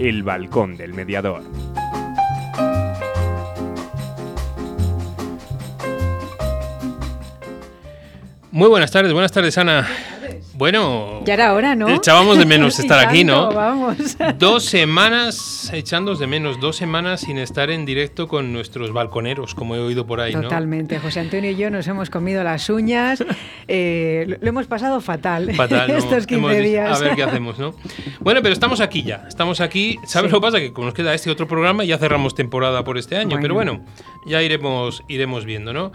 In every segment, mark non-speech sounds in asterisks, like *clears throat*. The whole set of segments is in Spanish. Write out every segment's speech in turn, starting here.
El Balcón del Mediador. Muy buenas tardes, buenas tardes Ana. Bueno, ya era hora, ¿no? Echábamos de menos *laughs* estar aquí, ¿no? Vamos. Dos semanas echando de menos, dos semanas sin estar en directo con nuestros balconeros, como he oído por ahí, Totalmente. José Antonio y yo nos hemos comido las uñas, *laughs* eh, lo, hemos pasado fatal, fatal *laughs* estos 15 días. A ver qué hacemos, ¿no? Bueno, pero estamos aquí ya, estamos aquí. ¿Sabes lo que pasa? Que como nos queda este otro programa, ya cerramos temporada por este año, pero bueno, ya iremos, iremos viendo, ¿no?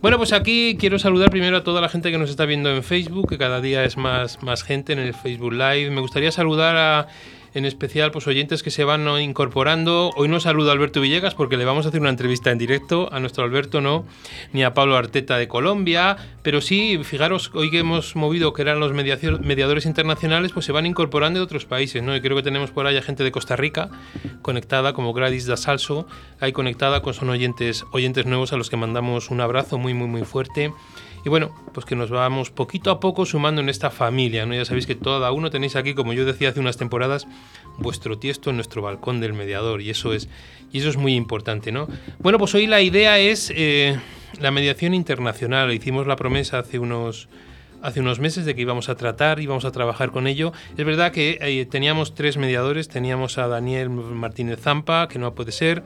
Bueno, pues aquí quiero saludar primero a toda la gente que nos está viendo en Facebook, que cada día es más, más gente en el Facebook Live. Me gustaría saludar a en especial pues oyentes que se van incorporando. Hoy no saludo a Alberto Villegas porque le vamos a hacer una entrevista en directo, a nuestro Alberto no, ni a Pablo Arteta de Colombia, pero sí, fijaros, hoy que hemos movido que eran los mediadores internacionales, pues se van incorporando de otros países, ¿no? Y creo que tenemos por ahí gente de Costa Rica conectada, como Gladys da Salso, ahí conectada con son oyentes, oyentes nuevos a los que mandamos un abrazo muy, muy, muy fuerte. Y bueno, pues que nos vamos poquito a poco sumando en esta familia, ¿no? Ya sabéis que cada uno tenéis aquí, como yo decía hace unas temporadas, vuestro tiesto en nuestro balcón del mediador y eso es, y eso es muy importante, ¿no? Bueno, pues hoy la idea es eh, la mediación internacional. Hicimos la promesa hace unos hace unos meses de que íbamos a tratar, íbamos a trabajar con ello. Es verdad que eh, teníamos tres mediadores, teníamos a Daniel Martínez Zampa, que no puede ser,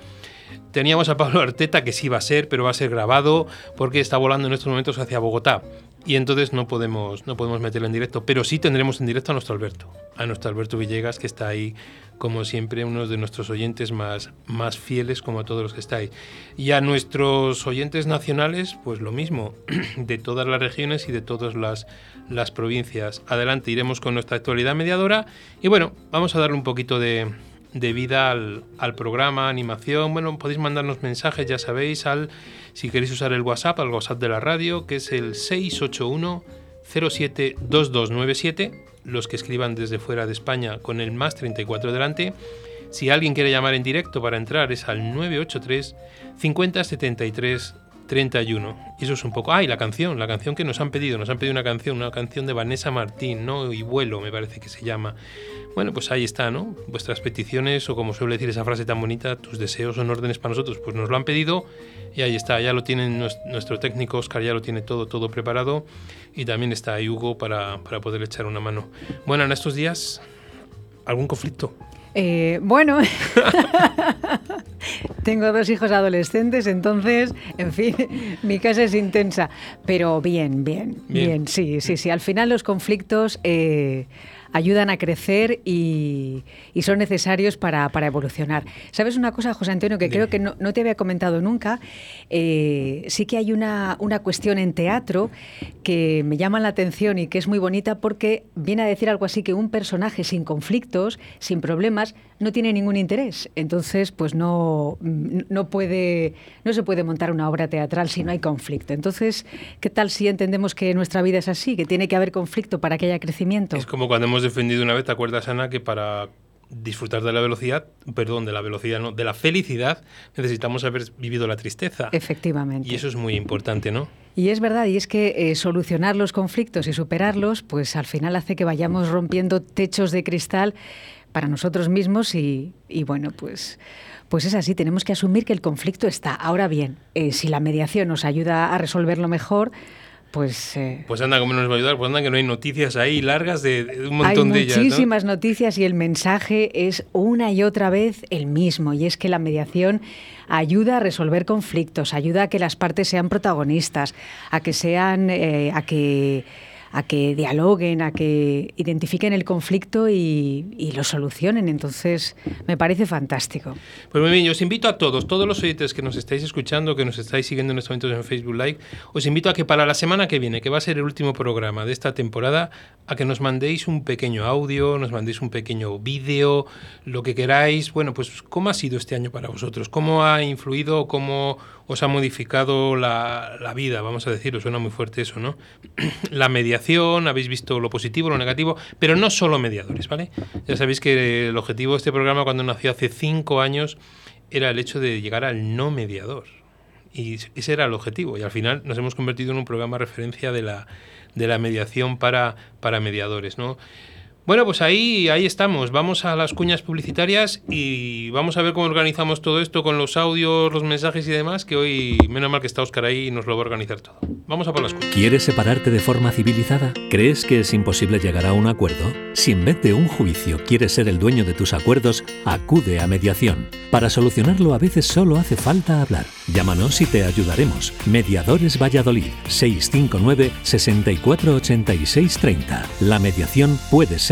Teníamos a Pablo Arteta, que sí va a ser, pero va a ser grabado porque está volando en estos momentos hacia Bogotá. Y entonces no podemos, no podemos meterlo en directo. Pero sí tendremos en directo a nuestro Alberto. A nuestro Alberto Villegas, que está ahí, como siempre, uno de nuestros oyentes más, más fieles, como a todos los que estáis. Y a nuestros oyentes nacionales, pues lo mismo, *clears throat* de todas las regiones y de todas las, las provincias. Adelante, iremos con nuestra actualidad mediadora. Y bueno, vamos a darle un poquito de, de vida al, al, programa, animación. Bueno, podéis mandarnos mensajes, ya sabéis, al si queréis usar el WhatsApp, al WhatsApp de la radio, que es el 681 072297, los que escriban desde fuera de España con el más 34 delante. Si alguien quiere llamar en directo para entrar es al 983 5073 31. Y eso es un poco. ¡Ay, la canción! La canción que nos han pedido. Nos han pedido una canción, una canción de Vanessa Martín, ¿no? Y vuelo, me parece que se llama. Bueno, pues ahí está, ¿no? Vuestras peticiones, o como suele decir esa frase tan bonita, tus deseos son órdenes para nosotros, pues nos lo han pedido y ahí está, ya lo tiene nuestro técnico Oscar, ya lo tiene todo, todo preparado y también está ahí Hugo para, para poder echar una mano. Bueno, en estos días, ¿algún conflicto? Eh, bueno, *laughs* tengo dos hijos adolescentes, entonces, en fin, *laughs* mi casa es intensa, pero bien, bien, bien, sí, sí, sí. Al final los conflictos... Eh, ayudan a crecer y, son necesarios para, evolucionar. ¿Sabes una cosa, José Antonio, que creo que no, te había comentado nunca? Eh, sí que hay una, una cuestión en teatro que me llama la atención y que es muy bonita porque viene a decir algo así que un personaje sin conflictos, sin problemas, no tiene ningún interés. Entonces, pues no, no, puede, no se puede montar una obra teatral si no hay conflicto. Entonces, ¿qué tal si entendemos que nuestra vida es así, que tiene que haber conflicto para que haya crecimiento? Es como cuando hemos defendido una vez, ¿te acuerdas, Ana, que para disfrutar de la velocidad, perdón, de la velocidad, no, de la felicidad, necesitamos haber vivido la tristeza. Efectivamente. Y eso es muy importante, ¿no? Y es verdad, y es que eh, solucionar los conflictos y superarlos, pues al final hace que vayamos rompiendo techos de cristal para nosotros mismos y, bueno, pues, pues es así, tenemos que asumir que el conflicto está. Ahora bien, eh, si la mediación nos ayuda a resolverlo mejor, pues, eh, pues anda, ¿cómo nos va a ayudar? Pues anda, que no hay noticias ahí largas de, un montón de ellas. Hay muchísimas noticias y el mensaje es una y otra vez el mismo, y es que la mediación ayuda a resolver conflictos, ayuda a que las partes sean protagonistas, a que sean, eh, a que a que dialoguen, a que identifiquen el conflicto y, lo solucionen. Entonces, me parece fantástico. Pues muy bien, yo os invito a todos, todos los oyentes que nos estáis escuchando, que nos estáis siguiendo en estos momentos en Facebook Live, os invito a que para la semana que viene, que va a ser el último programa de esta temporada, a que nos mandéis un pequeño audio, nos mandéis un pequeño vídeo, lo que queráis. Bueno, pues cómo ha sido este año para vosotros, cómo ha influido, cómo os ha modificado la, la vida, vamos a decirlo, suena muy fuerte eso, ¿no? *clears throat* la mediación, habéis visto lo positivo, lo negativo, pero no solo mediadores, ¿vale? Ya sabéis que el objetivo de este programa cuando nació hace cinco años era el hecho de llegar al no mediador. Y ese era el objetivo. Y al final nos hemos convertido en un programa referencia de la, de la mediación para, para mediadores, ¿no? Bueno, pues ahí, ahí estamos. Vamos a las cuñas publicitarias y vamos a ver cómo organizamos todo esto con los audios, los mensajes y demás, que hoy, menos mal que está Oscar ahí y nos lo va a organizar todo. Vamos a por las cuñas. ¿Quieres separarte de forma civilizada? ¿Crees que es imposible llegar a un acuerdo? Si en vez de un juicio quieres ser el dueño de tus acuerdos, acude a mediación. Para solucionarlo a veces solo hace falta hablar. Llámanos y te ayudaremos. Mediadores Valladolid 659 6486 30. La mediación puede ser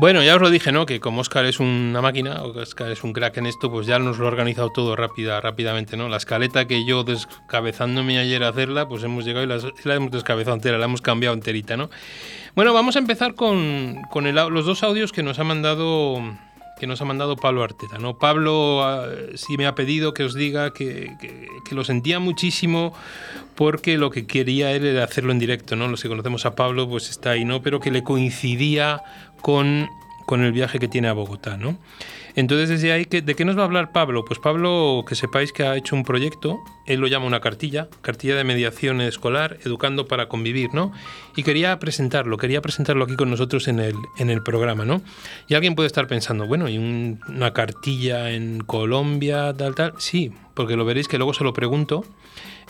Bueno, ya os lo dije, ¿no? Que como Oscar es una máquina, o Oscar es un crack en esto, pues ya nos lo ha organizado todo rápida, rápidamente, ¿no? La escaleta que yo descabezándome ayer a hacerla, pues hemos llegado y la, hemos descabezado entera, la hemos cambiado enterita, ¿no? Bueno, vamos a empezar con, los dos audios que nos ha mandado que nos ha mandado Pablo Arteta. ¿no? Pablo ah, sí me ha pedido que os diga que, que, lo sentía muchísimo porque lo que quería él era hacerlo en directo. ¿no? Los que conocemos a Pablo pues está ahí, ¿no? pero que le coincidía con, con el viaje que tiene a Bogotá. ¿no? Entonces, desde ahí, ¿de qué nos va a hablar Pablo? Pues Pablo, que sepáis que ha hecho un proyecto, él lo llama una cartilla, cartilla de mediación escolar, educando para convivir, ¿no? Y quería presentarlo, quería presentarlo aquí con nosotros en el, en el programa, ¿no? Y alguien puede estar pensando, bueno, ¿y una cartilla en Colombia, tal, tal? Sí, porque lo veréis que luego se lo pregunto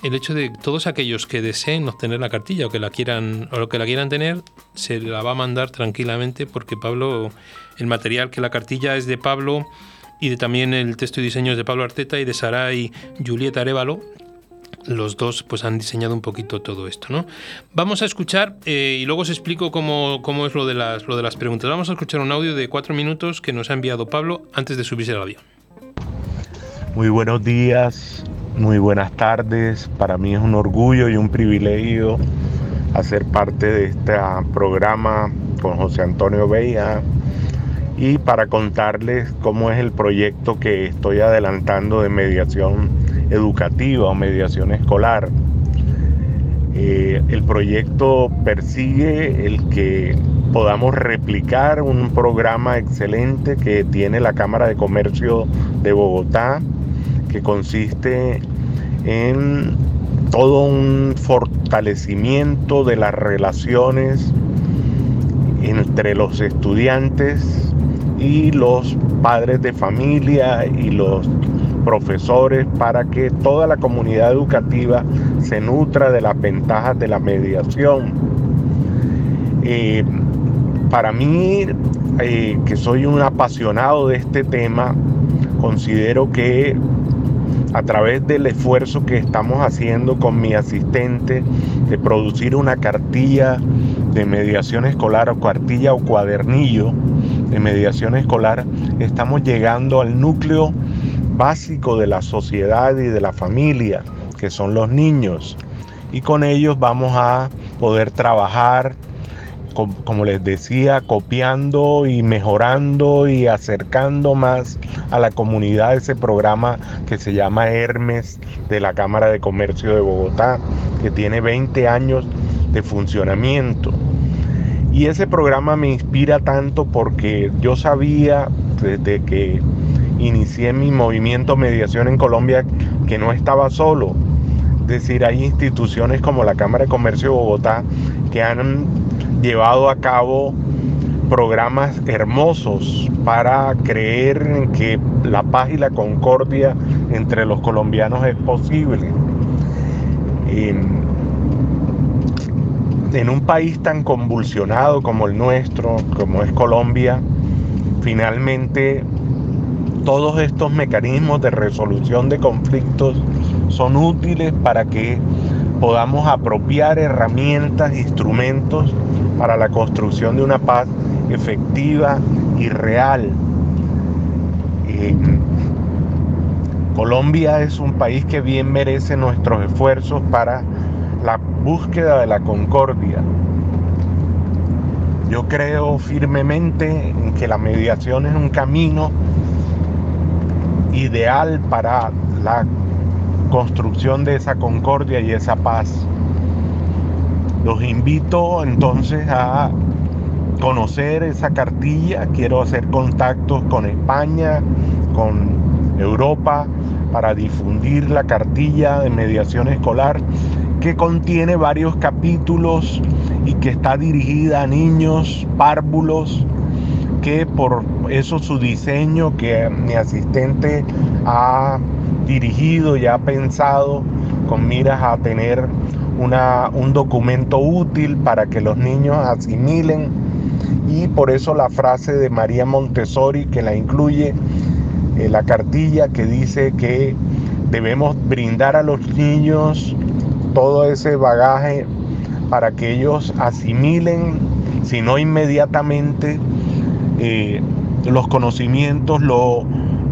el hecho de todos aquellos que deseen obtener la cartilla o que la quieran o que la quieran tener se la va a mandar tranquilamente porque Pablo el material que la cartilla es de Pablo y de también el texto y diseño es de Pablo Arteta y de Sara y Julieta Arevalo los dos pues han diseñado un poquito todo esto, ¿no? Vamos a escuchar eh, y luego os explico cómo, cómo, es lo de, las, lo de las preguntas. Vamos a escuchar un audio de cuatro minutos que nos ha enviado Pablo antes de subirse al avión. Muy buenos días, muy buenas tardes. Para mí es un orgullo y un privilegio hacer parte de este programa con José Antonio Bella y para contarles cómo es el proyecto que estoy adelantando de mediación educativa o mediación escolar. Eh, el proyecto persigue el que podamos replicar un programa excelente que tiene la Cámara de Comercio de Bogotá que consiste en todo un fortalecimiento de las relaciones entre los estudiantes y los padres de familia y los profesores para que toda la comunidad educativa se nutra de las ventajas de la mediación. Eh, para mí, eh, que soy un apasionado de este tema, considero que a través del esfuerzo que estamos haciendo con mi asistente de producir una cartilla de mediación escolar o cartilla o cuadernillo de mediación escolar, estamos llegando al núcleo básico de la sociedad y de la familia, que son los niños. Y con ellos vamos a poder trabajar como les decía, copiando y mejorando y acercando más a la comunidad ese programa que se llama Hermes de la Cámara de Comercio de Bogotá, que tiene 20 años de funcionamiento. Y ese programa me inspira tanto porque yo sabía desde que inicié mi movimiento Mediación en Colombia que no estaba solo. Es decir, hay instituciones como la Cámara de Comercio de Bogotá que han llevado a cabo programas hermosos para creer en que la paz y la concordia entre los colombianos es posible. En, un país tan convulsionado como el nuestro, como es Colombia, finalmente todos estos mecanismos de resolución de conflictos son útiles para que podamos apropiar herramientas, instrumentos para la construcción de una paz efectiva y real. Eh, Colombia es un país que bien merece nuestros esfuerzos para la búsqueda de la concordia. Yo creo firmemente en que la mediación es un camino ideal para la construcción de esa concordia y esa paz. Los invito entonces a conocer esa cartilla, quiero hacer contactos con España, con Europa, para difundir la cartilla de mediación escolar que contiene varios capítulos y que está dirigida a niños párvulos que por eso su diseño que mi asistente ha dirigido y ha pensado con miras a tener una, un documento útil para que los niños asimilen. Y por eso la frase de María Montessori que la incluye eh, la cartilla que dice que debemos brindar a los niños todo ese bagaje para que ellos asimilen, si no inmediatamente, eh, los conocimientos, lo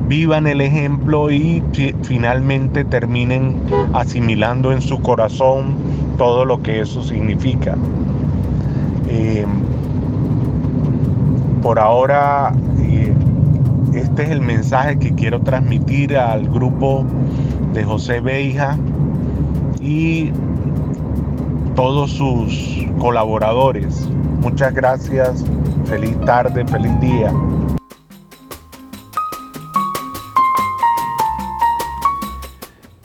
vivan el ejemplo y finalmente terminen asimilando en su corazón todo lo que eso significa. Eh, por ahora, eh, este es el mensaje que quiero transmitir al grupo de José Beija y todos sus colaboradores. Muchas gracias, feliz tarde, feliz día.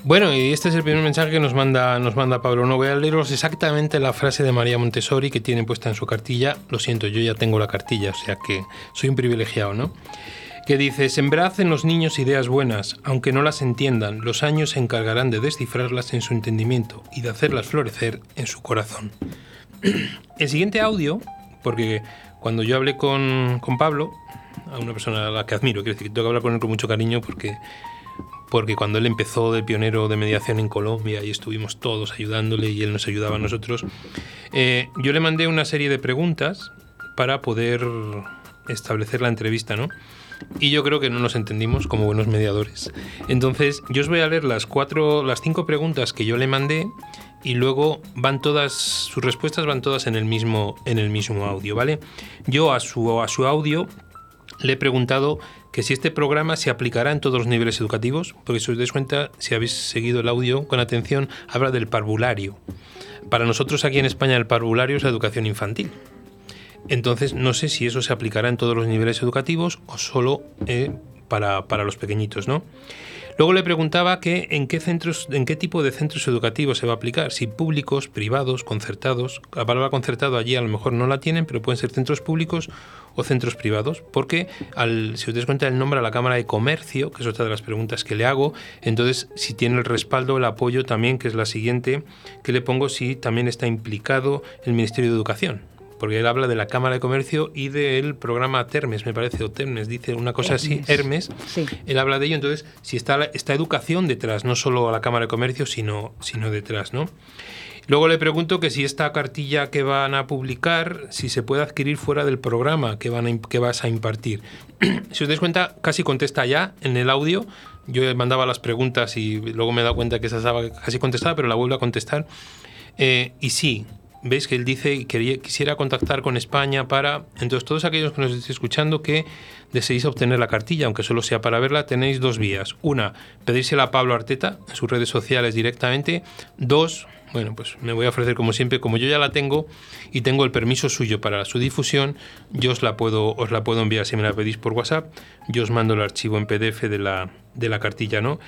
Bueno, y este es el primer mensaje que nos manda, nos manda Pablo. No voy a leeros exactamente la frase de María Montessori que tiene puesta en su cartilla. Lo siento, yo ya tengo la cartilla, o sea que soy un privilegiado, ¿no? Que dice, sembrad en los niños ideas buenas, aunque no las entiendan, los años se encargarán de descifrarlas en su entendimiento y de hacerlas florecer en su corazón. *clears throat* el siguiente audio, porque cuando yo hablé con, con Pablo, a una persona a la que admiro, quiero decir que tengo que hablar con él con mucho cariño porque porque cuando él empezó de pionero de mediación en Colombia y estuvimos todos ayudándole y él nos ayudaba a nosotros, eh, yo le mandé una serie de preguntas para poder establecer la entrevista, ¿no? Y yo creo que no nos entendimos como buenos mediadores. Entonces, yo os voy a leer las cuatro, las cinco preguntas que yo le mandé y luego van todas, sus respuestas van todas en el mismo, en el mismo audio, ¿vale? Yo a su, a su audio le he preguntado que si este programa se aplicará en todos los niveles educativos, porque si os dais cuenta, si habéis seguido el audio con atención, habla del parvulario. Para nosotros aquí en España el parvulario es la educación infantil. Entonces no sé si eso se aplicará en todos los niveles educativos o solo eh, para, para los pequeñitos, ¿no? Luego le preguntaba que en qué centros, en qué tipo de centros educativos se va a aplicar, si públicos, privados, concertados. La palabra concertado allí a lo mejor no la tienen, pero pueden ser centros públicos o centros privados, porque al, si os dais cuenta el nombre a la Cámara de Comercio, que es otra de las preguntas que le hago, entonces si tiene el respaldo, el apoyo también, que es la siguiente, que le pongo si también está implicado el Ministerio de Educación porque él habla de la Cámara de Comercio y del programa Termes, me parece, o Termes, dice una cosa así, Hermes. Él habla de ello, entonces, si está esta educación detrás, no solo a la Cámara de Comercio, sino, sino detrás, ¿no? Luego le pregunto que si esta cartilla que van a publicar, si se puede adquirir fuera del programa que, van que vas a impartir. *clears throat* si os dais cuenta, casi contesta ya en el audio. Yo mandaba las preguntas y luego me he dado cuenta que esa estaba casi contestada, pero la vuelvo a contestar. Eh, y sí, veis que él dice que quisiera contactar con España para... Entonces, todos aquellos que nos estéis escuchando que deseéis obtener la cartilla, aunque solo sea para verla, tenéis dos vías. Una, pedírsela a Pablo Arteta en sus redes sociales directamente. Dos, bueno, pues me voy a ofrecer como siempre, como yo ya la tengo y tengo el permiso suyo para su difusión, yo os la puedo, os la puedo enviar si me la pedís por WhatsApp. Yo os mando el archivo en PDF de la, de la cartilla, ¿no?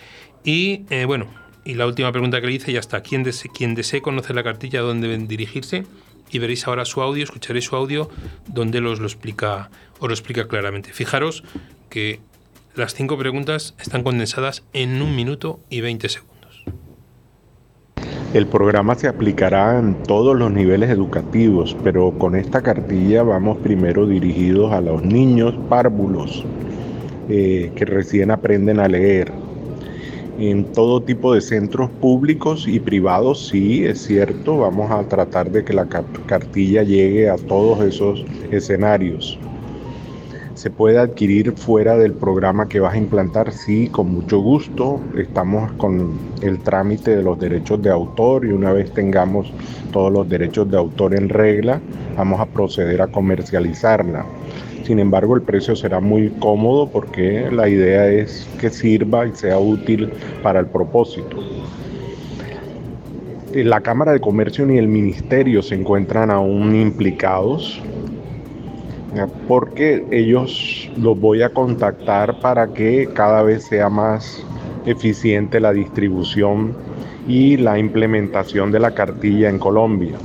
Y eh, bueno, y la última pregunta que le hice ya está. Quien, desee conocer la cartilla, dónde dirigirse? Y veréis ahora su audio, escucharéis su audio, donde os lo explica, os lo explica claramente. Fijaros que las cinco preguntas están condensadas en un minuto y 20 segundos. El programa se aplicará en todos los niveles educativos, pero con esta cartilla vamos primero dirigidos a los niños párvulos eh, que recién aprenden a leer. En todo tipo de centros públicos y privados, sí, es cierto, vamos a tratar de que la cartilla llegue a todos esos escenarios. ¿Se puede adquirir fuera del programa que vas a implantar? Sí, con mucho gusto. Estamos con el trámite de los derechos de autor y una vez tengamos todos los derechos de autor en regla, vamos a proceder a comercializarla. Sin embargo, el precio será muy cómodo porque la idea es que sirva y sea útil para el propósito. La Cámara de Comercio ni el Ministerio se encuentran aún implicados porque ellos los voy a contactar para que cada vez sea más eficiente la distribución y la implementación de la cartilla en Colombia.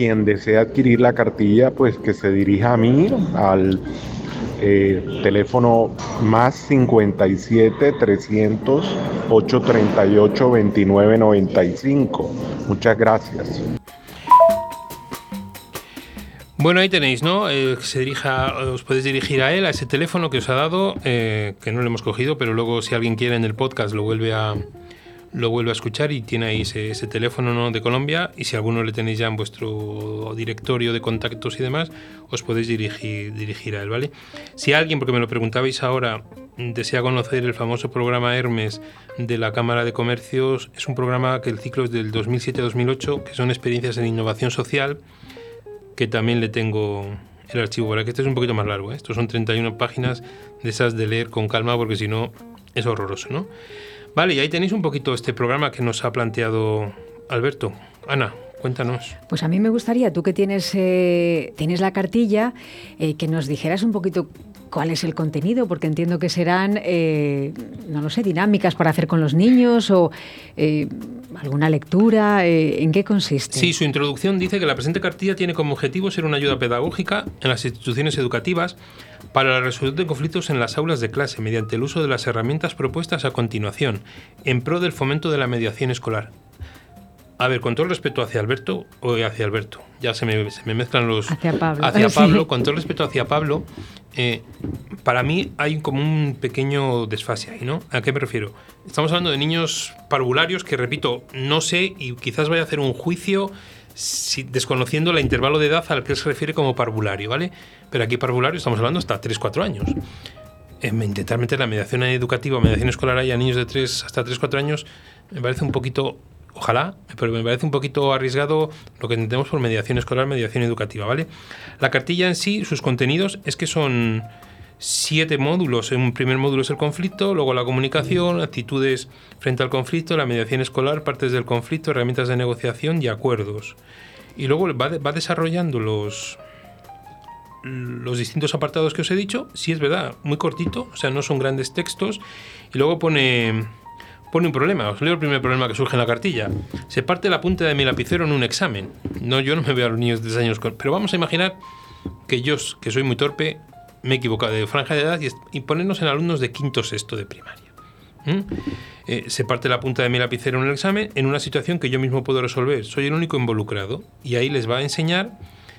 Quien desea adquirir la cartilla, pues que se dirija a mí al eh, teléfono más 57 300 838 2995. Muchas gracias. Bueno, ahí tenéis, ¿no? Eh, se dirija, os podéis dirigir a él, a ese teléfono que os ha dado, eh, que no lo hemos cogido, pero luego si alguien quiere en el podcast lo vuelve a, lo vuelve a escuchar y tiene ahí ese, teléfono ¿no? de Colombia y si alguno le tenéis ya en vuestro directorio de contactos y demás, os podéis dirigir, dirigir a él, ¿vale? Si alguien, porque me lo preguntabais ahora, desea conocer el famoso programa Hermes de la Cámara de Comercios, es un programa que el ciclo es del 2007-2008, que son experiencias en innovación social que también le tengo el archivo para que este es un poquito más largo. ¿eh? Estos son 31 páginas de esas de leer con calma porque si no es horroroso, ¿no? Vale, y ahí tenéis un poquito este programa que nos ha planteado Alberto. Ana, Cuéntanos. Pues a mí me gustaría, tú que tienes, eh, tienes la cartilla, eh, que nos dijeras un poquito cuál es el contenido, porque entiendo que serán, eh, no lo sé, dinámicas para hacer con los niños o eh, alguna lectura. Eh, ¿En qué consiste? Sí, su introducción dice que la presente cartilla tiene como objetivo ser una ayuda pedagógica en las instituciones educativas para la resolución de conflictos en las aulas de clase mediante el uso de las herramientas propuestas a continuación, en pro del fomento de la mediación escolar. A ver, con todo el respeto hacia Alberto o hacia Alberto, ya se me, se me mezclan los... Hacia Pablo. Hacia *laughs* Pablo, con todo el respeto hacia Pablo, eh, para mí hay como un pequeño desfase ahí, ¿no? ¿A qué me refiero? Estamos hablando de niños parvularios que, repito, no sé y quizás vaya a hacer un juicio desconociendo el intervalo de edad al que se refiere como parvulario, ¿vale? Pero aquí parvulario estamos hablando hasta 3-4 años. intentar meter la mediación educativa, mediación escolar ahí a niños de 3 hasta 3-4 años me parece un poquito ojalá, pero me parece un poquito arriesgado lo que entendemos por mediación escolar, mediación educativa, ¿vale? La cartilla en sí, sus contenidos, es que son siete módulos. Un primer módulo es el conflicto, luego la comunicación, actitudes frente al conflicto, la mediación escolar, partes del conflicto, herramientas de negociación y acuerdos. Y luego va, va desarrollando los, los distintos apartados que os he dicho. Sí es verdad, muy cortito, o sea, no son grandes textos. Y luego pone pone un problema. Os leo el primer problema que surge en la cartilla. Se parte la punta de mi lapicero en un examen. No, yo no me veo a los niños de 10 años. Pero vamos a imaginar que yo, que soy muy torpe, me he equivocado de franja de edad y, ponernos en alumnos de quinto sexto de primaria. ¿Mm? Eh, se parte la punta de mi lapicero en el examen en una situación que yo mismo puedo resolver. Soy el único involucrado. Y ahí les va a enseñar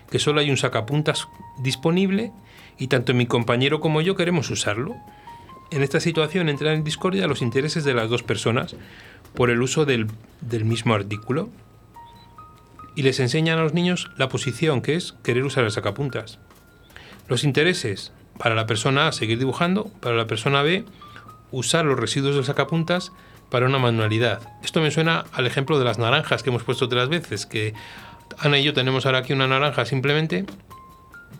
que solo hay un sacapuntas disponible y tanto mi compañero como yo queremos usarlo. En esta situación entran en discordia los intereses de las dos personas por el uso del, mismo artículo y les enseñan a los niños la posición que es querer usar el sacapuntas. Los intereses para la persona A seguir dibujando, para la persona B usar los residuos del sacapuntas para una manualidad. Esto me suena al ejemplo de las naranjas que hemos puesto otras veces, que Ana y yo tenemos ahora aquí una naranja simplemente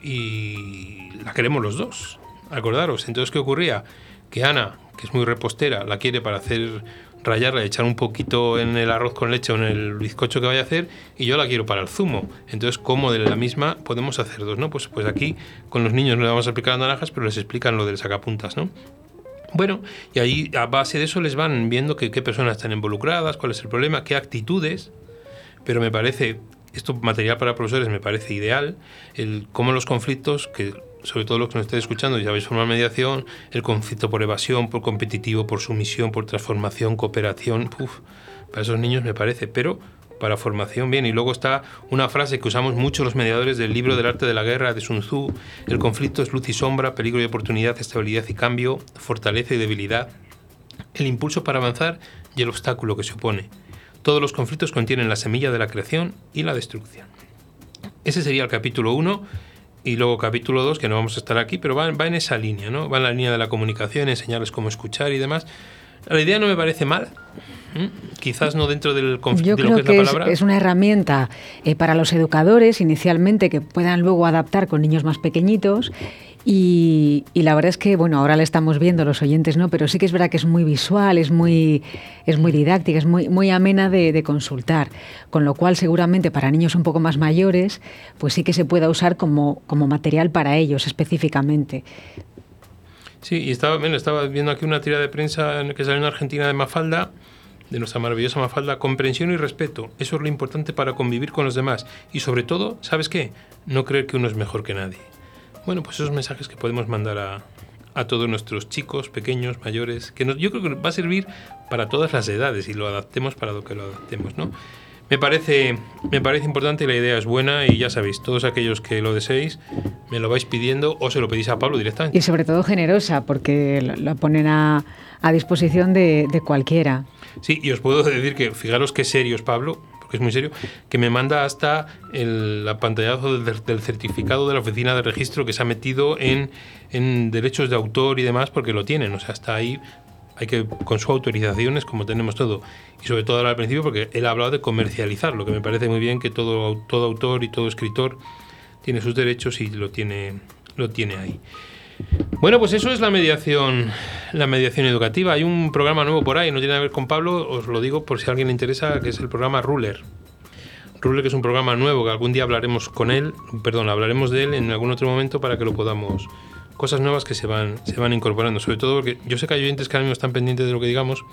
y la queremos los dos. Acordaros, entonces ¿qué ocurría? Que Ana, que es muy repostera, la quiere para hacer rayarla, echar un poquito en el arroz con leche o en el bizcocho que vaya a hacer y yo la quiero para el zumo. Entonces, ¿cómo de la misma podemos hacer dos, no? Pues, pues aquí con los niños no le vamos a explicar las naranjas, pero les explican lo del sacapuntas, ¿no? Bueno, y ahí a base de eso les van viendo qué personas están involucradas, cuál es el problema, qué actitudes, pero me parece, esto material para profesores me parece ideal, el cómo los conflictos, que sobre todo los que nos estéis escuchando y sabéis formar mediación, el conflicto por evasión, por competitivo, por sumisión, por transformación, cooperación, para esos niños me parece, pero para formación. Bien, y luego está una frase que usamos mucho los mediadores del libro del arte de la guerra de Sun Tzu. El conflicto es luz y sombra, peligro y oportunidad, estabilidad y cambio, fortaleza y debilidad, el impulso para avanzar y el obstáculo que se opone. Todos los conflictos contienen la semilla de la creación y la destrucción. Ese sería el capítulo 1 y luego capítulo 2, que no vamos a estar aquí, pero va, va, en esa línea, ¿no? Va en la línea de la comunicación, enseñarles cómo escuchar y demás. La idea no me parece mal. Quizás no dentro del conflicto de lo que, es la palabra. Es, una herramienta eh, para los educadores inicialmente que puedan luego adaptar con niños más pequeñitos y, la verdad es que, bueno, ahora la estamos viendo, los oyentes no, pero sí que es verdad que es muy visual, es muy, es muy didáctica, es muy, muy amena de, consultar. Con lo cual, seguramente para niños un poco más mayores, pues sí que se pueda usar como, como material para ellos específicamente. Sí, y estaba, bueno, estaba viendo aquí una tira de prensa que salió en Argentina de Mafalda, de nuestra maravillosa Mafalda, comprensión y respeto. Eso es lo importante para convivir con los demás. Y sobre todo, ¿sabes qué? No creer que uno es mejor que nadie. Bueno, pues esos mensajes que podemos mandar a, a todos nuestros chicos, pequeños, mayores, que yo creo que va a servir para todas las edades y lo adaptemos para lo que lo adaptemos, ¿no? Me parece, me parece importante y la idea es buena y ya sabéis, todos aquellos que lo deseéis, me lo vais pidiendo o se lo pedís a Pablo directamente. Y sobre todo generosa, porque lo ponen a, a disposición de, de, cualquiera. Sí, y os puedo decir que, fijaros qué serio es Pablo, que es muy serio, que me manda hasta el pantallazo del, certificado de la oficina de registro que se ha metido en, en derechos de autor y demás, porque lo tienen. O sea, hasta ahí hay que, con su autorización es como tenemos todo. Y sobre todo al principio, porque él ha hablado de comercializar, lo que me parece muy bien que todo, todo autor y todo escritor tiene sus derechos y lo tiene, lo tiene ahí. Bueno, pues eso es la mediación, la mediación educativa. Hay un programa nuevo por ahí, no tiene que ver con Pablo, os lo digo por si a alguien le interesa, que es el programa Ruler. Ruler, que es un programa nuevo, que algún día hablaremos con él, perdón, hablaremos de él en algún otro momento para que lo podamos. Cosas nuevas que se van, se van incorporando, sobre todo porque yo sé que hay oyentes que ahora mismo están pendientes de lo que digamos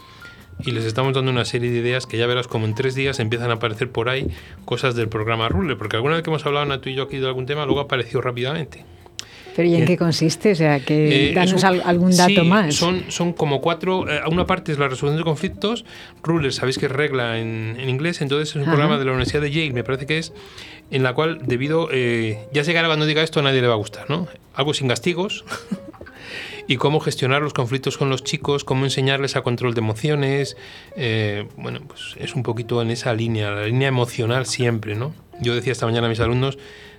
y les estamos dando una serie de ideas que ya verás como en tres días empiezan a aparecer por ahí cosas del programa Ruler, porque alguna vez que hemos hablado Ana, tú y yo aquí de algún tema, luego apareció rápidamente. ¿Pero y en qué consiste? O sea, que eh, danos algún dato más. Son, son como cuatro. Eh, una parte es la resolución de conflictos. Ruler, sabéis que es regla en, inglés. Entonces es un programa de la Universidad de Yale, me parece que es, en la cual, debido. Eh, ya sé que ahora cuando diga esto a nadie le va a gustar, ¿no? Algo sin castigos. *laughs* y cómo gestionar los conflictos con los chicos, cómo enseñarles a control de emociones. bueno, pues es un poquito en esa línea, la línea emocional siempre, ¿no? Yo decía esta mañana a mis alumnos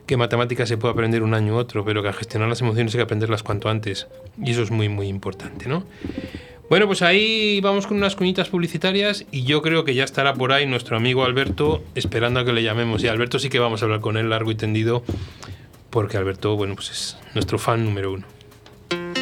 que matemáticas se puede aprender un año u otro, pero que a gestionar las emociones hay que aprenderlas cuanto antes. Y eso es muy, muy importante, ¿no? Bueno, pues ahí vamos con unas cuñitas publicitarias y yo creo que ya estará por ahí nuestro amigo Alberto esperando a que le llamemos. Y Alberto sí que vamos a hablar con él largo y tendido, porque Alberto, bueno, pues es nuestro fan número uno.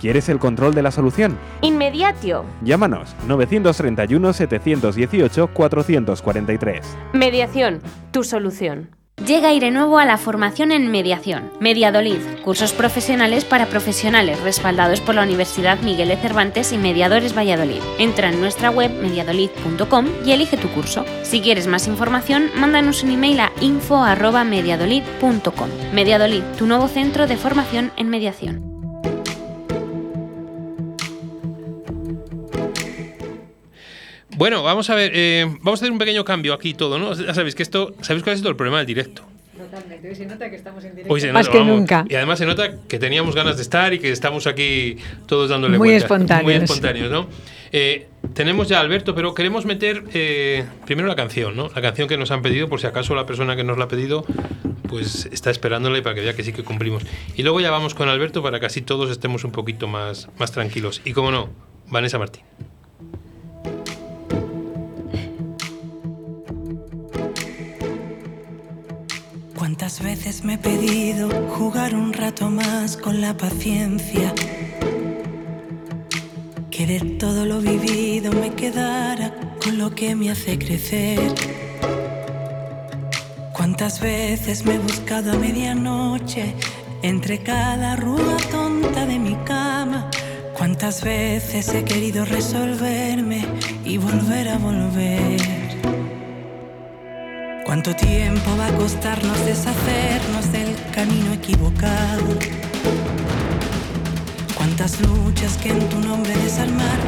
¿Quieres el control de la solución? Inmediatio. Llámanos 931-718-443. Mediación, tu solución. Llega Aire Nuevo a la formación en mediación. Mediadolid, cursos profesionales para profesionales respaldados por la Universidad Miguel de Cervantes y Mediadores Valladolid. Entra en nuestra web mediadolid.com y elige tu curso. Si quieres más información, mándanos un email a info@mediadolid.com. Mediadolid, tu nuevo centro de formación en mediación. Bueno, vamos a ver, eh, vamos a hacer un pequeño cambio aquí todo, ¿no? Ya sabéis que esto, ¿sabéis cuál es todo el problema del directo? Totalmente, hoy se nota que estamos en directo. Más que nunca. Y además se nota que teníamos ganas de estar y que estamos aquí todos dándole Muy espontáneos. Muy espontáneos, ¿no? Eh, tenemos ya a Alberto, pero queremos meter eh, primero la canción, ¿no? La canción que nos han pedido, por si acaso la persona que nos la ha pedido, pues está esperándola y para que vea que sí que cumplimos. Y luego ya vamos con Alberto para que así todos estemos un poquito más, más tranquilos. Y como no, Vanessa Martín. ¿Cuántas veces me he pedido jugar un rato más con la paciencia? Que de todo lo vivido me quedara con lo que me hace crecer. ¿Cuántas veces me he buscado a medianoche entre cada arruga tonta de mi cama. Cuántas veces he querido resolverme y volver a volver. Cuánto tiempo va a costarnos deshacernos del camino equivocado. Cuántas luchas que en tu nombre desarmar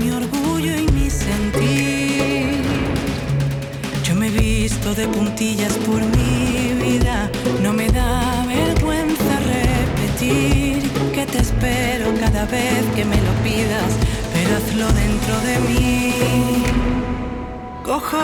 mi orgullo y mi sentir. Yo me he visto de puntillas por mi vida, no me da vergüenza repetir que te espero cada vez que me lo pidas, pero hazlo dentro de mí. Cojo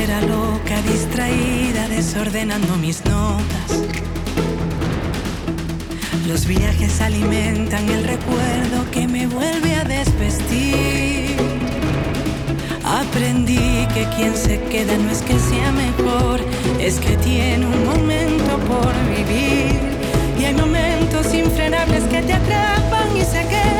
Carretera loca, distraída, desordenando mis notas. Los viajes alimentan el recuerdo que me vuelve a desvestir. Aprendí que quien se queda no es que sea mejor, es que tiene un momento por vivir. Y hay momentos infrenables que te atrapan y se quedan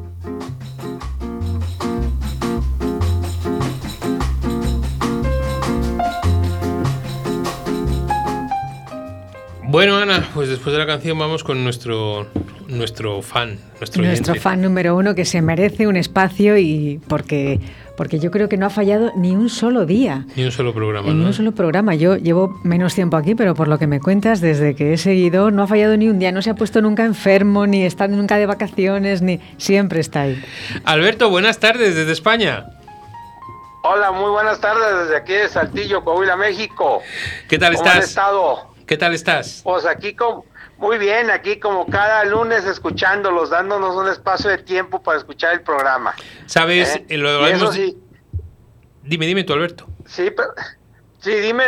Bueno, Ana, pues después de la canción vamos con nuestro, nuestro fan, nuestro, Nuestro fan número uno que se merece un espacio y porque, porque yo creo que no ha fallado ni un solo día. Ni un solo programa, En ¿no? un solo programa. Yo llevo menos tiempo aquí, pero por lo que me cuentas, desde que he seguido, no ha fallado ni un día. No se ha puesto nunca enfermo, ni está nunca de vacaciones, ni siempre está ahí. Alberto, buenas tardes desde España. Hola, muy buenas tardes desde aquí de Saltillo, Coahuila, México. ¿Qué tal ¿Cómo estás? estado? ¿Qué tal estás? Pues aquí como muy bien, aquí como cada lunes escuchándolos, dándonos un espacio de tiempo para escuchar el programa. Sabes, ¿Eh? Eh, lo hemos- sí, Dime, dime tú, Alberto. sí, pero Sí, dime,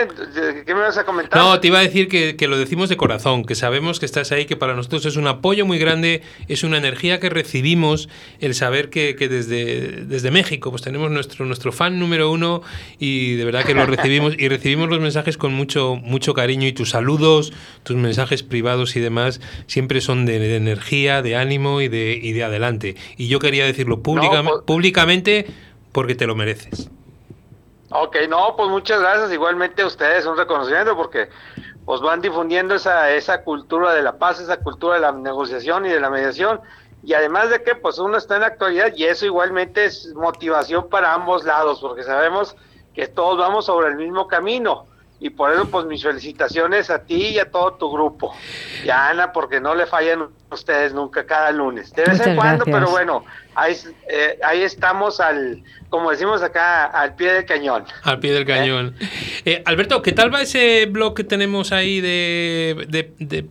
¿qué me vas a comentar? No, te iba a decir que, que lo decimos de corazón, que sabemos que estás ahí, que para nosotros es un apoyo muy grande, es una energía que recibimos el saber que, que desde, desde México pues tenemos nuestro, nuestro fan número uno y de verdad que lo recibimos y recibimos los mensajes con mucho, mucho cariño y tus saludos, tus mensajes privados y demás siempre son de, de energía, de ánimo y de, y de adelante. Y yo quería decirlo pública- pues- públicamente porque te lo mereces. Ok, no, pues muchas gracias. Igualmente a ustedes un reconocimiento porque pues van difundiendo esa, esa cultura de la paz, esa cultura de la negociación y de la mediación. Y además de que pues uno está en la actualidad y eso igualmente es motivación para ambos lados, porque sabemos que todos vamos sobre el mismo camino. Y por eso, pues mis felicitaciones a ti y a todo tu grupo. Y a Ana, porque no le fallan ustedes nunca cada lunes. De vez en cuando, pero bueno, ahí, eh, ahí estamos al, como decimos acá, al pie del cañón. Al pie del cañón. Eh, Alberto, ¿qué tal va ese blog que tenemos ahí de, de, de